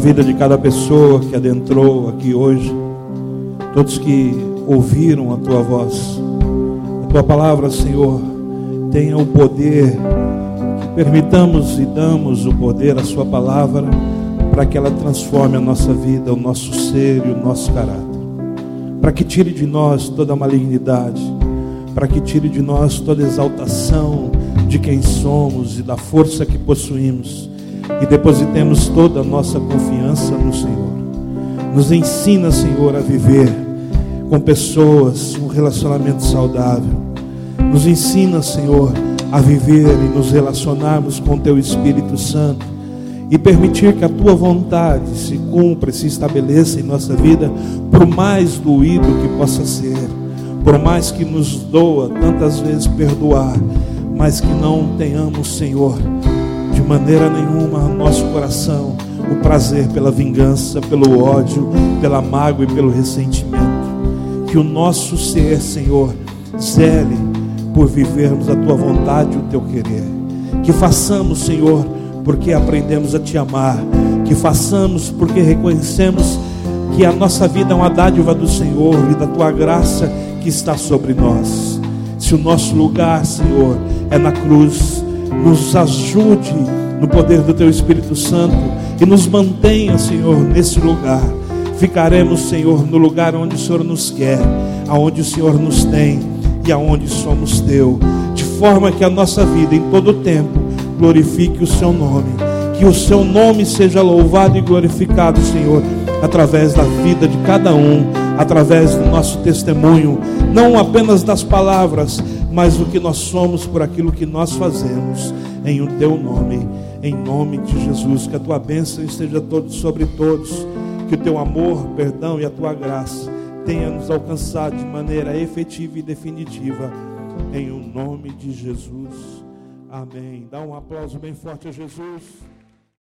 vida de cada pessoa que adentrou aqui hoje, todos que ouviram a tua voz. A tua palavra, Senhor, tenha o poder, que permitamos e damos o poder à Sua palavra, para que ela transforme a nossa vida, o nosso ser e o nosso caráter. Para que tire de nós toda malignidade, para que tire de nós toda exaltação de quem somos e da força que possuímos e depositemos toda a nossa confiança no Senhor. Nos ensina, Senhor, a viver com pessoas, um relacionamento saudável. Nos ensina, Senhor, a viver e nos relacionarmos com Teu Espírito Santo e permitir que a tua vontade se cumpra, se estabeleça em nossa vida, por mais doído que possa ser, por mais que nos doa tantas vezes perdoar, mas que não tenhamos, Senhor, maneira nenhuma no nosso coração o prazer pela vingança, pelo ódio, pela mágoa e pelo ressentimento. Que o nosso ser, Senhor, zele por vivermos a tua vontade e o teu querer. Que façamos, Senhor, porque aprendemos a te amar. Que façamos porque reconhecemos que a nossa vida é uma dádiva do Senhor e da tua graça que está sobre nós. Se o nosso lugar, Senhor, é na cruz, nos ajude no poder do teu Espírito Santo e nos mantenha, Senhor, nesse lugar. Ficaremos, Senhor, no lugar onde o Senhor nos quer, aonde o Senhor nos tem e aonde somos teu, de forma que a nossa vida em todo o tempo glorifique o seu nome. Que o seu nome seja louvado e glorificado, Senhor, através da vida de cada um, através do nosso testemunho, não apenas das palavras, mas do que nós somos por aquilo que nós fazemos, em o teu nome, em nome de Jesus. Que a tua bênção esteja todo, sobre todos, que o teu amor, perdão e a tua graça tenha nos alcançado de maneira efetiva e definitiva, em o nome de Jesus. Amém. Dá um aplauso bem forte a Jesus.